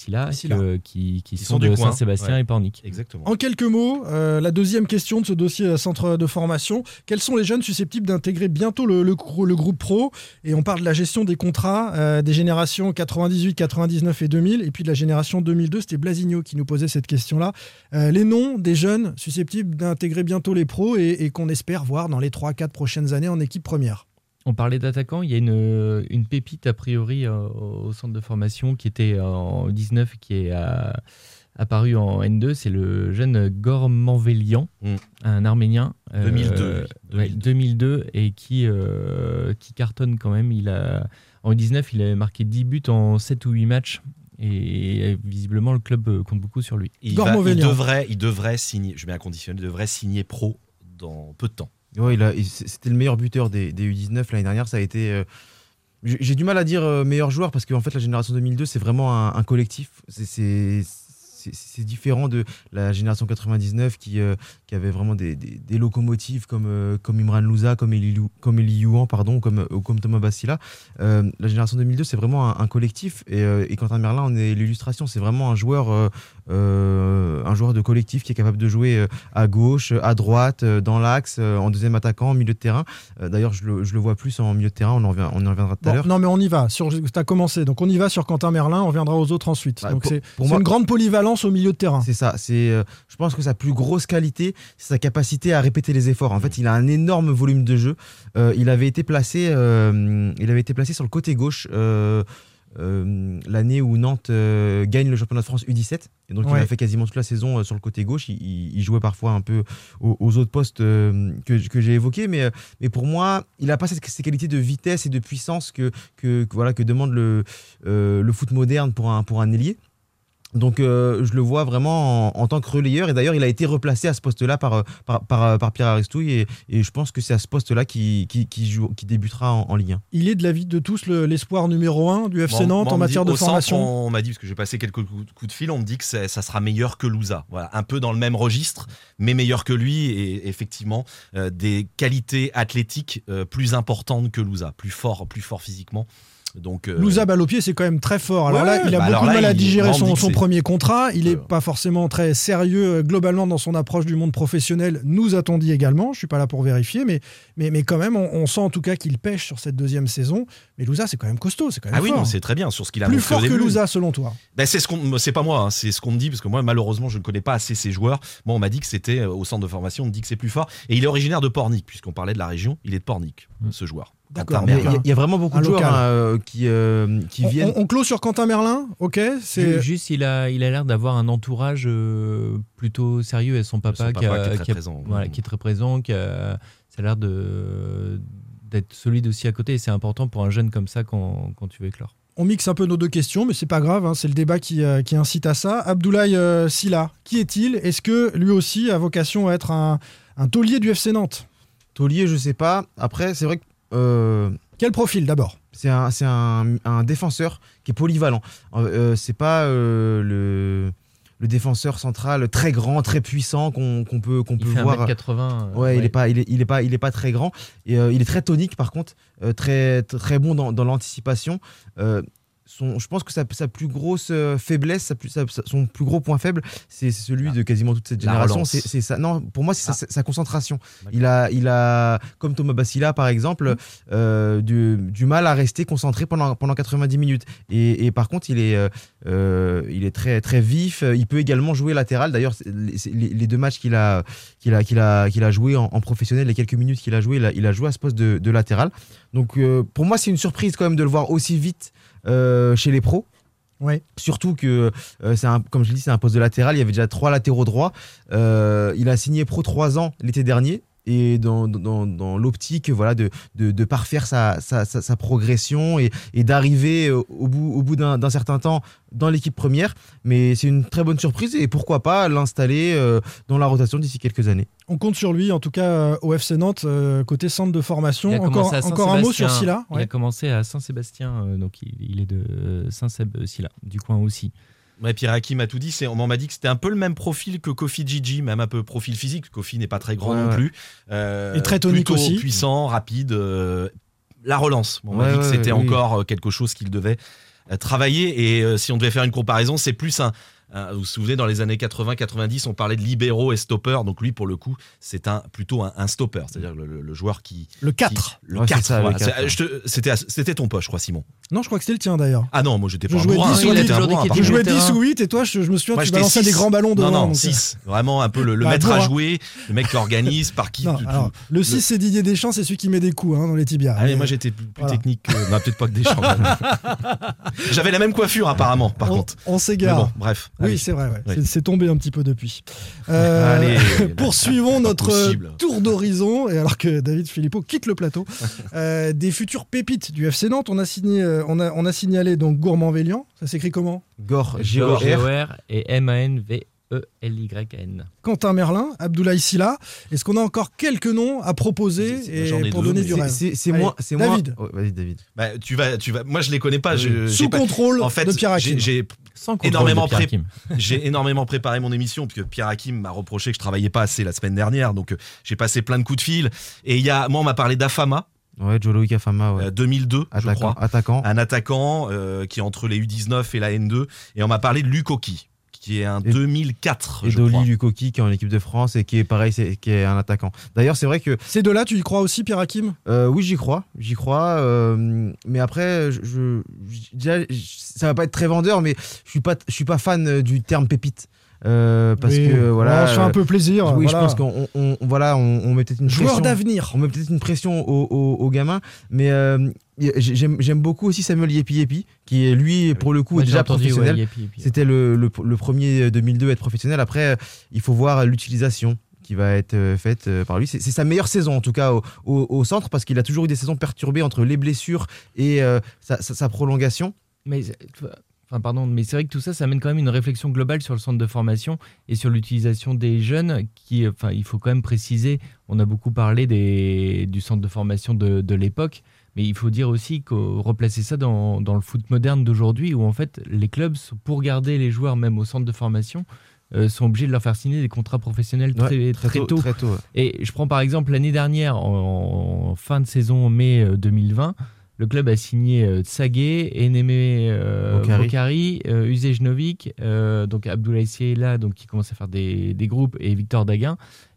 que- qui, sont, de Saint-Sébastien ouais. et Pornic. Exactement. En quelques mots, euh, la deuxième question de ce dossier euh, centre de formation, quels sont les jeunes susceptibles d'intégrer bientôt le, le grou- le groupe pro? Et on parle de la gestion des contrats euh, des générations 98, 99 et 2000, et puis de la génération 2002, c'était Blasigno qui nous posait cette question-là. Euh, les noms des jeunes susceptibles d'intégrer bientôt les pros et, et qu'on espère voir dans les 3-4 prochaines années en équipe première. On parlait d'attaquants, il y a une, une pépite a priori euh, au centre de formation qui était en 19 qui est euh, apparu en N2, c'est le jeune Gormanvelian, Mm. un Arménien. euh, 2002, lui. ouais, 2002 et qui, euh, qui cartonne quand même. Il a, en 19, il avait marqué 10 buts en 7 ou 8 matchs. Et visiblement, le club euh, compte beaucoup sur lui. Il, va- il Gormovélian. devrait, il devrait signer, je mets un conditionnel, il devrait signer pro dans peu de temps. Ouais, c'était le meilleur buteur des, des U19 l'année dernière. Ça a été. euh, j'ai du mal à dire euh, meilleur joueur parce qu'en fait, la génération 2002, c'est vraiment un, collectif. C'est- différent de la génération 99 qui, euh, qui avait vraiment des, des- locomotives comme, comme Imran Louza, comme Eli, comme pardon, comme, comme Thomas Bastila. Euh, la génération 2002, c'est vraiment un, collectif. Et, et Quentin Merlin en est l'illustration. C'est vraiment un joueur un joueur de collectif qui est capable de jouer euh, à gauche, à droite, euh, dans l'axe, euh, en deuxième attaquant, en milieu de terrain. Euh, D'ailleurs, je le, je le vois plus en milieu de terrain, on en, revient- on y reviendra tout à Bon, l'heure. non, mais on y va. Sur, t'as commencé. Donc on y va sur Quentin Merlin. On reviendra aux autres ensuite. Bah, Donc c'est une grande polyvalence au milieu de terrain. C'est ça. C'est, euh, je pense que sa plus grosse qualité, c'est sa capacité à répéter les efforts. En fait, il a un énorme volume de jeu. Euh, il avait été placé, euh, il avait été placé sur le côté gauche. euh, euh, l'année où Nantes euh, gagne le championnat de France U17 et donc il a fait quasiment toute la saison euh, sur le côté gauche. Il, il- il jouait parfois un peu aux, aux autres postes que, que j'ai évoqués. Mais, mais pour moi il n'a pas cette- ces qualités de vitesse et de puissance que, que, que voilà, que demande le, le foot moderne pour un, pour un ailier donc euh, je le vois vraiment en, en tant que relayeur et d'ailleurs il a été replacé à ce poste-là par, euh, par, par, par Pierre Aristouille et, et je pense que c'est à ce poste-là qui, qui, qui, joue, qui débutera en, en Ligue 1. Il est de l'avis de tous le- l'espoir numéro 1 du FC Bon, Nantes en matière dit- de centre, formation. on m'a dit, parce que j'ai passé quelques coups coups de fil, on me dit que ça sera meilleur que Louza. Voilà, un peu dans le même registre, mais meilleur que lui et effectivement euh, des qualités athlétiques euh, plus importantes que Louza, plus fort, plus fort physiquement. Donc, euh, Louza balle au pied, c'est quand même très fort. Alors Ouais, là, il a bah beaucoup de mal à digérer son, premier contrat. Il est Ouais. pas forcément très sérieux euh, globalement dans son approche du monde professionnel. Nous a-t-on dit également. Je suis pas là pour vérifier, mais, mais, mais quand même, on, on sent en tout cas qu'il pêche sur cette deuxième saison. Mais Louza, c'est quand même costaud. C'est quand même Ah oui, fort. c'est très bien sur ce qu'il a Plus fort que début. Louza, selon toi. Ben, c'est ce qu'on, c'est pas moi, hein, c'est ce qu'on me dit parce que moi malheureusement je ne connais pas assez ces joueurs. Moi on m'a dit que c'était euh, au centre de formation, on me dit que c'est plus fort et il est originaire de Pornic puisqu'on parlait de la région, il est de Pornic ce joueur. D'accord. Il y, a- y vraiment beaucoup Un de joueurs hein, euh, qui, euh, qui On, viennent. on- on clôt sur Quentin Merlin. Ok. C'est Juste, il a, il a l'air d'avoir un entourage euh, plutôt sérieux et son papa, Son qui, papa a- qui est très qui a- présent. voilà, qui est très présent, qui a, ça a l'air de d'être solide aussi à côté et c'est important pour un jeune comme ça quand, quand tu veux éclore. On mixe un peu nos deux questions, mais c'est pas grave, hein, c'est le débat qui, euh, qui incite à ça. Abdoulaye euh, Silla, qui est-il? Est-ce que lui aussi a vocation à être un, un taulier du FC Nantes? Taulier, je sais pas. Après, c'est vrai que euh, Quel profil d'abord c'est un, c'est un, un défenseur qui est polyvalent. Euh, euh, c'est pas euh, le, le défenseur central très grand, très puissant qu'on qu'on peut, qu'on Il peut fait voir. 1m80. euh, Ouais, il est pas, il est, il est pas, il est pas très grand. Et euh, il est très tonique par contre, euh, très, très bon dans, dans l'anticipation. Euh, son, je pense que sa, sa plus grosse euh, faiblesse, sa plus- sa- sa- son plus gros point faible, c'est celui de quasiment toute cette génération. C'est ça. Non, pour moi, c'est sa- Ah. sa, concentration. Il a, il a, comme Thomas Bassila par exemple, euh, du, du mal à rester concentré pendant, pendant 90 minutes. Et, et par contre, il est, euh, il est très, très vif. Il peut également jouer latéral. D'ailleurs, les, deux matchs qu'il a, qu'il a, qu'il a, qu'il a joué en, en professionnel, les quelques minutes qu'il a joué, il a, il a joué à ce poste de, de latéral. Donc euh, pour moi, c'est une surprise quand même de le voir aussi vite chez les pros. Ouais. Surtout que, euh, c'est un, comme je l'ai dit, c'est un poste de latéral. Il y avait déjà trois latéraux droits. Euh, il a signé pro trois ans l'été dernier. Et dans, dans, dans l'optique voilà, de, de, de parfaire sa, sa, sa, sa progression et, et d'arriver au bout, au bout d'un certain temps dans l'équipe première. Mais c'est une très bonne surprise et pourquoi pas l'installer euh, dans la rotation d'ici quelques années. On compte sur lui, en tout cas euh, au FC Nantes, euh, côté centre de formation. Encore, encore un mot sur. Silla Il a commencé à Saint-Sébastien, donc il, il est de Saint-Seb-Silla, du coin aussi. Ouais, Pierre Hakim m'a tout dit. C'est, on m'a dit que c'était un peu le même profil que Kofi Gigi, même un peu profil physique. Kofi n'est pas très grand Ouais, non plus. Euh, Et très tonique plutôt aussi. Puissant, rapide. euh, la relance. On m'a Ouais, dit que c'était oui. encore euh, quelque chose qu'il devait euh, travailler. Et euh, si on devait faire une comparaison, c'est plus un. Un- vous vous souvenez, dans les années 80-90, on parlait de libéraux et stoppers. Donc lui, pour le coup, c'est un, plutôt un, un stopper. C'est-à-dire le, le- le joueur qui. Le qui- 4. le Ouais, c'est 4. ça, le voilà. 4, C'est- ouais. je te- C'était ton poste, je crois, Simon. Non, je crois que c'était le tien d'ailleurs. Ah non, moi j'étais Je pas un jouais bourrin. 10 Moi, ou j'étais 10. un qu'il par Je était jouais milieu de 10 terrain. ou 8 et toi, je, je me souviens, Moi, tu balançais des grands ballons devant. Non, non, donc, euh, 6. Vraiment un peu le, le Bah, maître à bourrin. jouer, le mec qui organise, par qui. Non, tu- tu- alors, le 6, c'est Didier Deschamps, c'est celui qui met des coups hein, dans les tibias. Allez, Mais moi j'étais plus, plus Voilà. technique que. Non, peut-être pas que Deschamps. (laughs) J'avais la même coiffure apparemment, par on, contre. on s'égare. bon, bref. Oui, c'est vrai, ouais. Oui. C'est- tombé un petit peu depuis. (laughs) Euh, Allez, (laughs) poursuivons notre possible. tour d'horizon, et alors que David Philippot quitte le plateau, (laughs) euh, des futures pépites du FC Nantes. On a, signé, euh, on a, on a signalé donc Gourmand-Vélian, ça s'écrit comment? Gore, G-O-R. G-O-R et E M-A-N-V-E-L-Y-N. Quentin Merlin, Abdoulaye Silla. Est-ce qu'on a encore quelques noms à proposer et pour deux, donner du C'est- rêve C'est moi. c'est moi- David. Ouais, Vas-y, David. Bah, tu vas, tu vas. Moi, je les connais pas. je- Sous pas- contrôle En fait, de Pierre j'ai- Hakim. j'ai Sans contrôle Énormément de Pierre pré- Hakim. (laughs) j'ai énormément préparé mon émission puisque Pierre Hakim m'a reproché que je travaillais pas assez la semaine dernière, donc euh, j'ai passé plein de coups de fil. Et il y a, moi, on m'a parlé d'Afama, Ouais, Joe Loïc Afama, ouais. euh, 2002, je attaquant. crois. attaquant. un attaquant euh, qui est entre les U19 et la N2 et on m'a parlé de Lukoki qui est un Et- 2004, Et je crois. Dolly Lukoki qui est en équipe de France et qui est pareil, qui est un attaquant. D'ailleurs, c'est vrai que Ces deux-là, tu y crois aussi, Pierre Hakim? Euh, oui, j'y crois, j'y crois. euh, mais après, je, je- je- déjà, je- ça va pas être très vendeur, mais je suis pas, je suis pas fan du terme pépite. Euh, parce Oui. que voilà, on se fait un peu plaisir. oui, voilà. je pense qu'on on, on- voilà, on, on met peut-être une Joueur pression. d'avenir. On met peut-être une pression aux, aux- aux gamins, mais euh, j'aime j'aime beaucoup aussi Samuel Yepi Yepi, qui est lui, pour le coup, Moi, est déjà entendu, ouais, professionnel. Yepi. C'était le, le, le premier 2002 à être professionnel. Après, euh, il faut voir l'utilisation qui va être euh, faite euh, par lui. C'est c'est sa meilleure saison, en tout cas, au, au- au centre, parce qu'il a toujours eu des saisons perturbées entre les blessures et euh, sa, sa- sa prolongation. Mais, enfin, pardon, mais c'est vrai que tout ça, ça amène quand même une réflexion globale sur le centre de formation et sur l'utilisation des jeunes. Qui, enfin, il faut quand même préciser, on a beaucoup parlé des, du centre de formation de, de l'époque, mais il faut dire aussi qu'on replacer ça dans, dans le foot moderne d'aujourd'hui, où en fait, les clubs, pour garder les joueurs même au centre de formation, euh, sont obligés de leur faire signer des contrats professionnels très, Ouais, très, tôt. Très tôt ouais. Et je prends par exemple l'année dernière, en, en fin de saison, en mai euh, 2020, le club a signé euh, Tsagé, Enemé euh. Bokhari, euh, Uzejnovic, euh, donc Abdoulaye Siela, donc qui commence à faire des, des groupes, et Victor Daguin.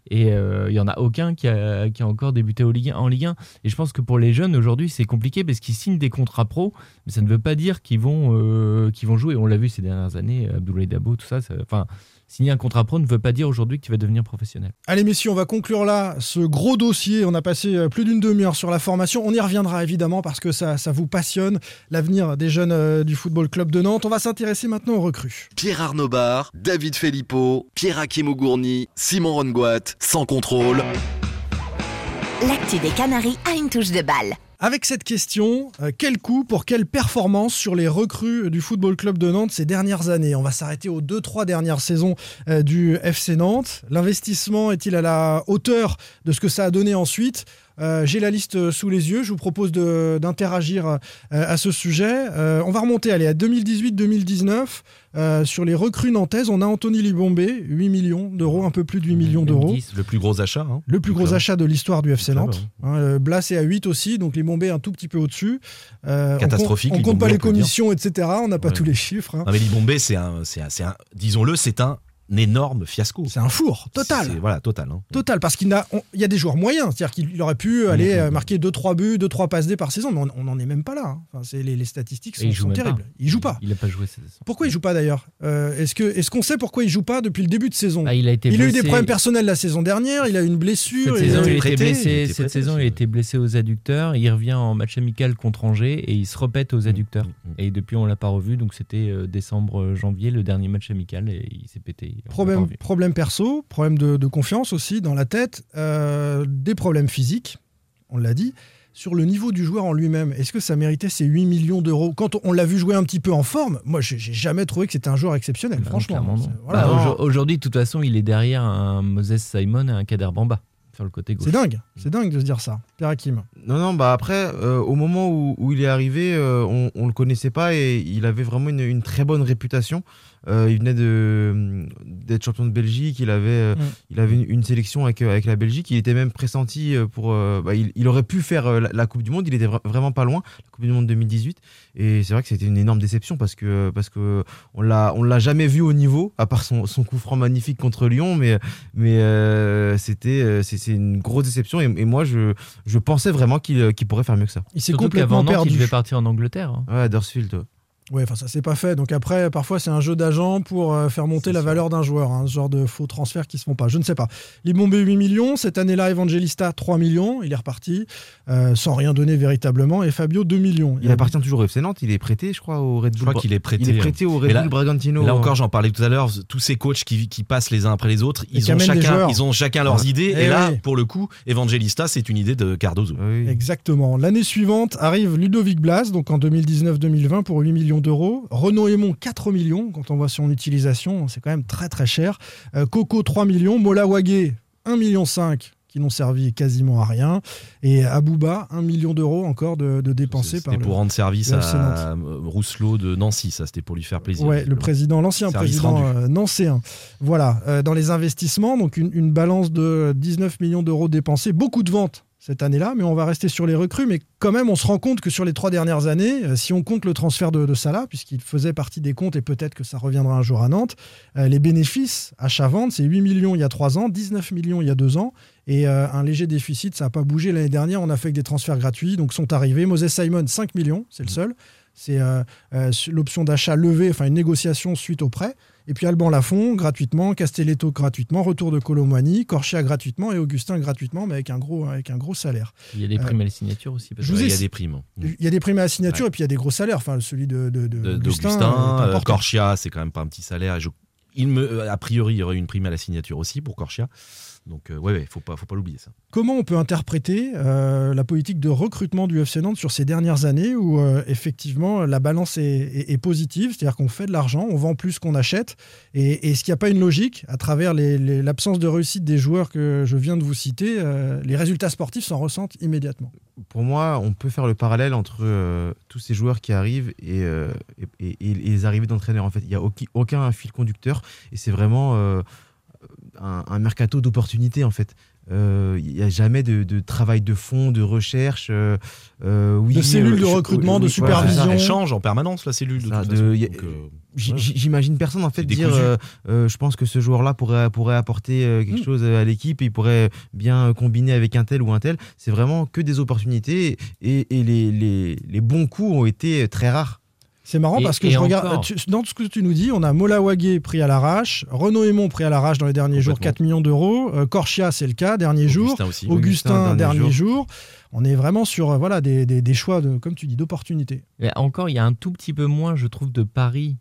Et euh, il y en a aucun qui a, qui a encore débuté au Ligue 1 en Ligue 1. Et je pense que pour les jeunes aujourd'hui, c'est compliqué parce qu'ils signent des contrats pro, mais ça ne veut pas dire qu'ils vont, euh, qu'ils vont jouer. On l'a vu ces dernières années, Abdoulaye Dabo, tout ça. ça- Enfin, signer un contrat pro ne veut pas dire aujourd'hui que tu vas devenir professionnel. Allez messieurs, on va conclure là ce gros dossier. On a passé euh, plus d'une demi-heure sur la formation. On y reviendra évidemment parce que ça, ça vous passionne, l'avenir des jeunes euh, du Football Club de Nantes. On va s'intéresser maintenant aux recrues. Pierre Arnaud Bar, David Filippo, Pierre Hakim Ougourny, Simon Rongoat, sans contrôle. L'actu des Canaries a une touche de balle. Avec cette question, euh, quel coût pour quelle performance sur les recrues du Football Club de Nantes ces dernières années? On va s'arrêter aux 2-3 dernières saisons euh, du FC Nantes. L'investissement est-il à la hauteur de ce que ça a donné ensuite? Euh, J'ai la liste sous les yeux, je vous propose d'interagir euh, à ce sujet. Euh, on va remonter allez, à 2018-2019. Euh, sur les recrues nantaises, on a Anthony Libombé, 8 millions d'euros, un peu plus de 8 millions d'euros. Le plus gros achat. hein. Le plus gros achat de l'histoire du FC Nantes. Hein, euh, Blas est à 8 aussi, donc les Bombés un tout petit peu au-dessus. Euh, on Catastrophique, compte- On, les compte pas les commissions, etc. On n'a pas Ouais. tous les chiffres. hein. Non, mais Libombé, c'est un, un, c'est un- disons-le, c'est un énorme fiasco. C'est un four, total. C'est- Voilà, total. hein. Total, parce qu'il on- il y a des joueurs moyens, c'est-à-dire qu'il aurait pu aller euh, marquer 2-3 buts, 2-3 passes D par saison, mais on n'en est même pas là. hein. Enfin, c'est- les, les statistiques sont, il terribles. pas. Il joue pas. Il n'a pas joué cette saison. Pourquoi il joue pas d'ailleurs Euh, Est-ce que- est-ce qu'on sait pourquoi il joue pas depuis le début de saison? Ah, il a été Il a eu des problèmes personnels la saison dernière, il a eu une blessure. Cette il a- saison, il était prêté, il blessé. était Cette saison, il était blessé aux adducteurs. Il revient en match amical contre Angers et il se repète aux adducteurs. Mm, mm. Et depuis, on l'a pas revu. Donc c'était euh, décembre-janvier, le dernier match amical, et il s'est pété. Problème, problème perso, problème de, de confiance aussi dans la tête, euh, des problèmes physiques, on l'a dit. Sur le niveau du joueur en lui-même, est-ce que ça méritait ces 8 millions d'euros? Quand on, on l'a vu jouer un petit peu en forme, moi j'ai jamais trouvé que c'était un joueur exceptionnel, Bah, franchement. voilà. Bah, aujourd- Aujourd'hui, de toute façon, il est derrière un Moses Simon et un Kader Bamba sur le côté gauche. C'est dingue, c'est dingue de se dire ça. Pierre Hakim. Non, non, bah après, euh, au moment où, où il est arrivé, euh, on, on le connaissait pas et il avait vraiment une, une très bonne réputation. Euh, il venait de d'être champion de Belgique, il avait, euh, Mm. il avait une, une sélection avec, euh, avec la Belgique. Il était même pressenti pour. euh, bah, il, il aurait pu faire euh, la, la Coupe du Monde, il était vra- vraiment pas loin, la Coupe du Monde 2018. Et c'est vrai que c'était une énorme déception parce que, parce que on l'a on l'a jamais vu au niveau, à part son, son coup franc magnifique contre Lyon, mais, mais euh, c'était c'est c'est une grosse déception. Et, et moi, je, je pensais vraiment qu'il qu'il pourrait faire mieux que ça. Il s'est Surtout complètement qu'avant Nantes, perdu. il devait partir en Angleterre. hein. Ouais, Huddersfield. Ouais. Ouais, enfin ça s'est pas fait. Donc après, parfois c'est un jeu d'agent pour euh, faire monter C'est la sûr. valeur d'un joueur, hein, ce genre de faux transferts qui se font pas. Je ne sais pas. Libombé 8 millions, cette année-là Evangelista 3 millions, il est reparti euh, sans rien donner véritablement. Et Fabio 2 millions. Il appartient toujours au FC Nantes, il est prêté, je crois, au Red Bull. Je crois qu'il est prêté. Il est prêté au Red là- Bull Bragantino. Là encore, j'en parlais tout à l'heure, tous ces coachs qui, qui passent les uns après les autres, ils ont, chacun, joueurs. ils ont chacun leurs Ouais. idées. Eh Et, là, oui. pour le coup, Evangelista, c'est une idée de Cardozo. Oui. Exactement. L'année suivante arrive Ludovic Blas, donc en 2019-2020 pour 8 millions d'euros. Renaud Aymon 4 millions, quand on voit son utilisation, c'est quand même très très cher. Euh, Coco 3 millions, Mola Wagé 1,5 million qui n'ont servi quasiment à rien. Et Abouba 1 million d'euros encore de, de dépensés par C'était le, pour rendre service à euh, Rousselot de Nancy, ça c'était pour lui faire plaisir. Ouais, le président, l'ancien président euh, nancéen. Voilà, euh, dans les investissements, donc une, une balance de 19 millions d'euros dépensés, beaucoup de ventes cette année-là, mais on va rester sur les recrues. Mais quand même, on se rend compte que sur les trois dernières années, euh, si on compte le transfert de, de Salah, puisqu'il faisait partie des comptes et peut-être que ça reviendra un jour à Nantes, euh, les bénéfices achat-vente, c'est 8 millions il y a trois ans, 19 millions il y a deux ans. Et euh, un léger déficit, ça n'a pas bougé l'année dernière. On a fait que des transferts gratuits, donc sont arrivés. Moses Simon, 5 millions, c'est le seul. C'est euh, l'option d'achat levée, enfin une négociation suite au prêt. Et puis Alban Lafont, gratuitement, Castelletto gratuitement, retour de Colomani, Corchia gratuitement et Augustin gratuitement, mais avec un gros, avec un gros salaire. Il y a des primes à la signature aussi. je vous Ouais, ai- Il y a des primes. Il y a des primes à la signature et puis il y a des gros salaires. Enfin, celui de, de, de De- Augustin, euh. Corchia, c'est quand même pas un petit salaire. Je- il me, euh, a priori, il y aurait une prime à la signature aussi pour Corchia. Donc, euh, ouais, ouais, faut pas, faut pas l'oublier ça. Comment on peut interpréter euh, la politique de recrutement du FC Nantes sur ces dernières années où euh, effectivement la balance est, est- est positive, c'est-à-dire qu'on fait de l'argent, on vend plus qu'on achète, et est-ce qu'il n'y a pas une logique à travers l'absence de réussite des joueurs que je viens de vous citer, euh, les résultats sportifs s'en ressentent immédiatement? Pour moi, on peut faire le parallèle entre euh, tous ces joueurs qui arrivent et, euh, et, et- et les arrivées d'entraîneurs. En fait, il n'y a aucun, aucun fil conducteur et c'est vraiment euh, un, un mercato d'opportunités en fait. Euh, Il n'y a jamais de, de travail de fond, de recherche. euh, euh, oui, De cellules de je- recrutement, de voilà, supervision. ça. Elle change en permanence la cellule. De Ça, toute de- façon. y a- Donc, euh, J- ouais. j- J'imagine personne en fait dire euh, euh, je pense que ce joueur-là pourrait, pourrait apporter euh, quelque Mm. chose à l'équipe et il pourrait bien combiner avec un tel ou un tel. C'est vraiment que des opportunités et, et les, les- les bons coups ont été très rares. C'est marrant Et- parce que je regarde, tu- dans tout ce que tu nous dis, on a Mola Wagé pris à l'arrache, Renaud Aymon pris à l'arrache dans les derniers jours, Complètement. 4 millions d'euros, euh, Corchia c'est le cas, dernier jour, Augustin aussi. Augustin, Augustin, dernier, dernier jour. On est vraiment sur euh, voilà, des, des- des choix, de, comme tu dis, d'opportunités. Encore, il y a un tout petit peu moins, je trouve, de paris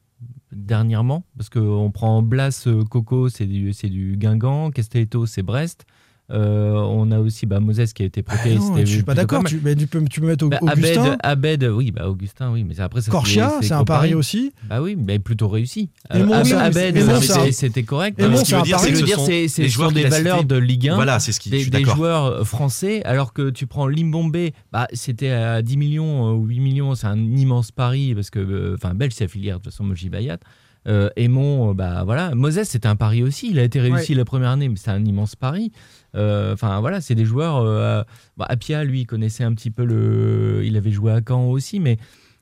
dernièrement, parce qu'on prend Blas, euh, Coco, c'est du, c'est du Guingamp, Castelletto, c'est Brest. Euh, on a aussi bah, Moses qui a été prêté. Ah non, je suis pas d'accord. Tu, mais tu peux, tu peux mettre au- Bah, Augustin, Abed, Abed, oui, bah Augustin, oui, mais après ça Corchia, c'est un pari aussi. Bah oui, mais plutôt réussi. Et Mon, Abed, euh, c'est- c'était correct. et Euh, ce qui veut dire, c'est que c'est joueurs des valeurs de Ligue 1. Voilà, c'est ce qui. je des, joueurs français, alors que tu prends Limbombe, bah, c'était à 10 millions euh, ou 8 millions, c'est un immense pari, parce que, euh, enfin, Belge, c'est affilié de toute façon, Moji Bayat. Euh, Aymon, euh, bah voilà. Moses, c'était un pari aussi. Il a été réussi la première année, mais c'est un immense pari. Euh, Enfin voilà, c'est des joueurs. Euh, bah, Apia, lui, il connaissait un petit peu le. Il avait joué à Caen aussi, mais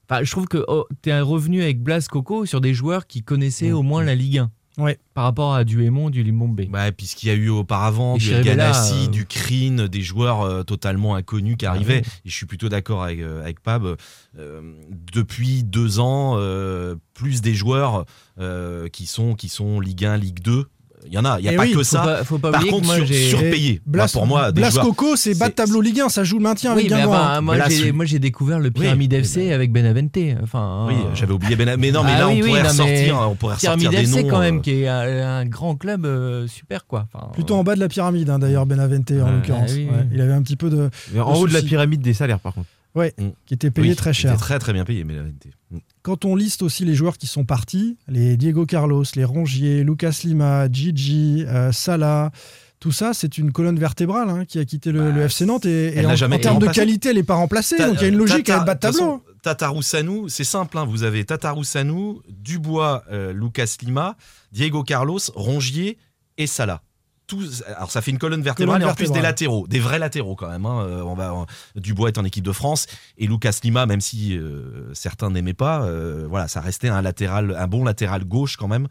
enfin, je trouve que oh, tu es revenu avec Blas Coco sur des joueurs qui connaissaient Mmh. au moins la Ligue 1. Ouais. Par rapport à du Aymon, du Limbombe. Bah, et puis ce qu'il y a eu auparavant, Et du Ganassi, euh, du Crin, des joueurs euh, totalement inconnus qui Ah arrivaient. oui. Et je suis plutôt d'accord avec, euh, avec Pab. Euh, depuis deux ans, euh, plus des joueurs euh, qui, sont, qui sont Ligue 1, Ligue 2. Il y en a, il n'y a Eh pas oui, que faut ça. pas- faut pas Par oublier que contre, moi, sur- j'ai- surpayé. Blas, Bah, pour moi, des Blas joueurs. Coco, c'est bas de tableau Ligue 1, ça joue le maintien avec Oui, mais Guingamp. enfin, moi, Blas, j'ai, oui. moi j'ai découvert le Pyramide Oui, FC avec Benavente. Enfin, Oui, euh, j'avais oublié Ben. Mais non, mais Ah là, oui, on oui, pourrait non, mais ressortir, on pourrait ressortir Pyramide des FC noms. quand euh, même, qui est un, un grand club euh, super quoi. Enfin, Plutôt en bas de la pyramide, hein, d'ailleurs, Benavente en Ouais. l'occurrence. Oui, Ouais, oui. Il avait un petit peu de. En haut de la pyramide des salaires par contre. qui était payé oui, très cher. était très très bien payé, mais la vérité. Mm. Quand on liste aussi les joueurs qui sont partis, les Diego Carlos, les Rongier, Lucas Lima, Gigi, euh, Salah, tout ça, c'est une colonne vertébrale hein, qui a quitté le, Bah, le FC Nantes. Et, en, termes de qualité, elle n'est pas remplacée. Ta- donc il y a une logique à bas de tableau. Tatarou c'est simple. hein, vous avez Tatarou Sanou, Dubois, euh, Lucas Lima, Diego Carlos, Rongier et Salah. Tous, alors ça fait une colonne vertébrale Colonne et en plus des latéraux, des vrais latéraux quand même. hein. Euh, on va, on- Dubois est en équipe de France et Lucas Lima, même si euh, certains n'aimaient pas, euh, voilà, ça restait un latéral, un bon latéral gauche quand même.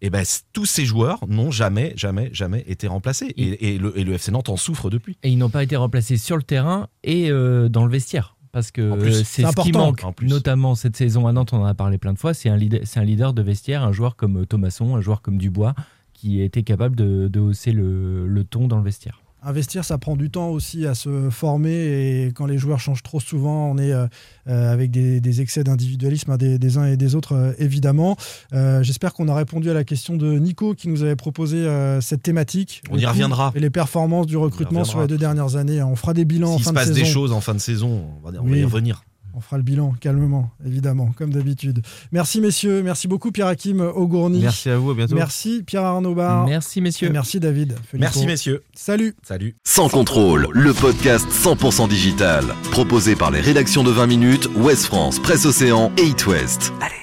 Et ben c- tous ces joueurs n'ont jamais, jamais, jamais été remplacés et, et le, et le FC Nantes en souffre depuis. Et ils n'ont pas été remplacés sur le terrain et euh, dans le vestiaire. Parce que euh, c'est ce qui manque, En plus. notamment cette saison à Nantes, on en a parlé plein de fois, c'est un leader, un leader de vestiaire, un joueur comme euh, Thomasson, un joueur comme Dubois, qui était capable de, de hausser le, le ton dans le vestiaire. Investir, ça prend du temps aussi à se former et quand les joueurs changent trop souvent, on est euh, euh, avec des, des excès d'individualisme hein, des, des uns et des autres, euh, évidemment. Euh, J'espère qu'on a répondu à la question de Nico qui nous avait proposé euh, cette thématique. On y reviendra. Et les performances du recrutement sur les deux dernières années. On fera des bilans en S'il se de passe saison. des choses en fin de saison, on va, on va Oui. y revenir. On fera le bilan calmement, évidemment, comme d'habitude. Merci messieurs, merci beaucoup Pierre-Hakim Augourny. Merci à vous, à bientôt. Merci Pierre Arnaud Bar. Merci Et messieurs. merci David. Merci messieurs. Salut. Salut. Sans contrôle, le podcast 100% digital. Proposé par les rédactions de 20 minutes, Ouest France, Presse Océan et It West. Allez,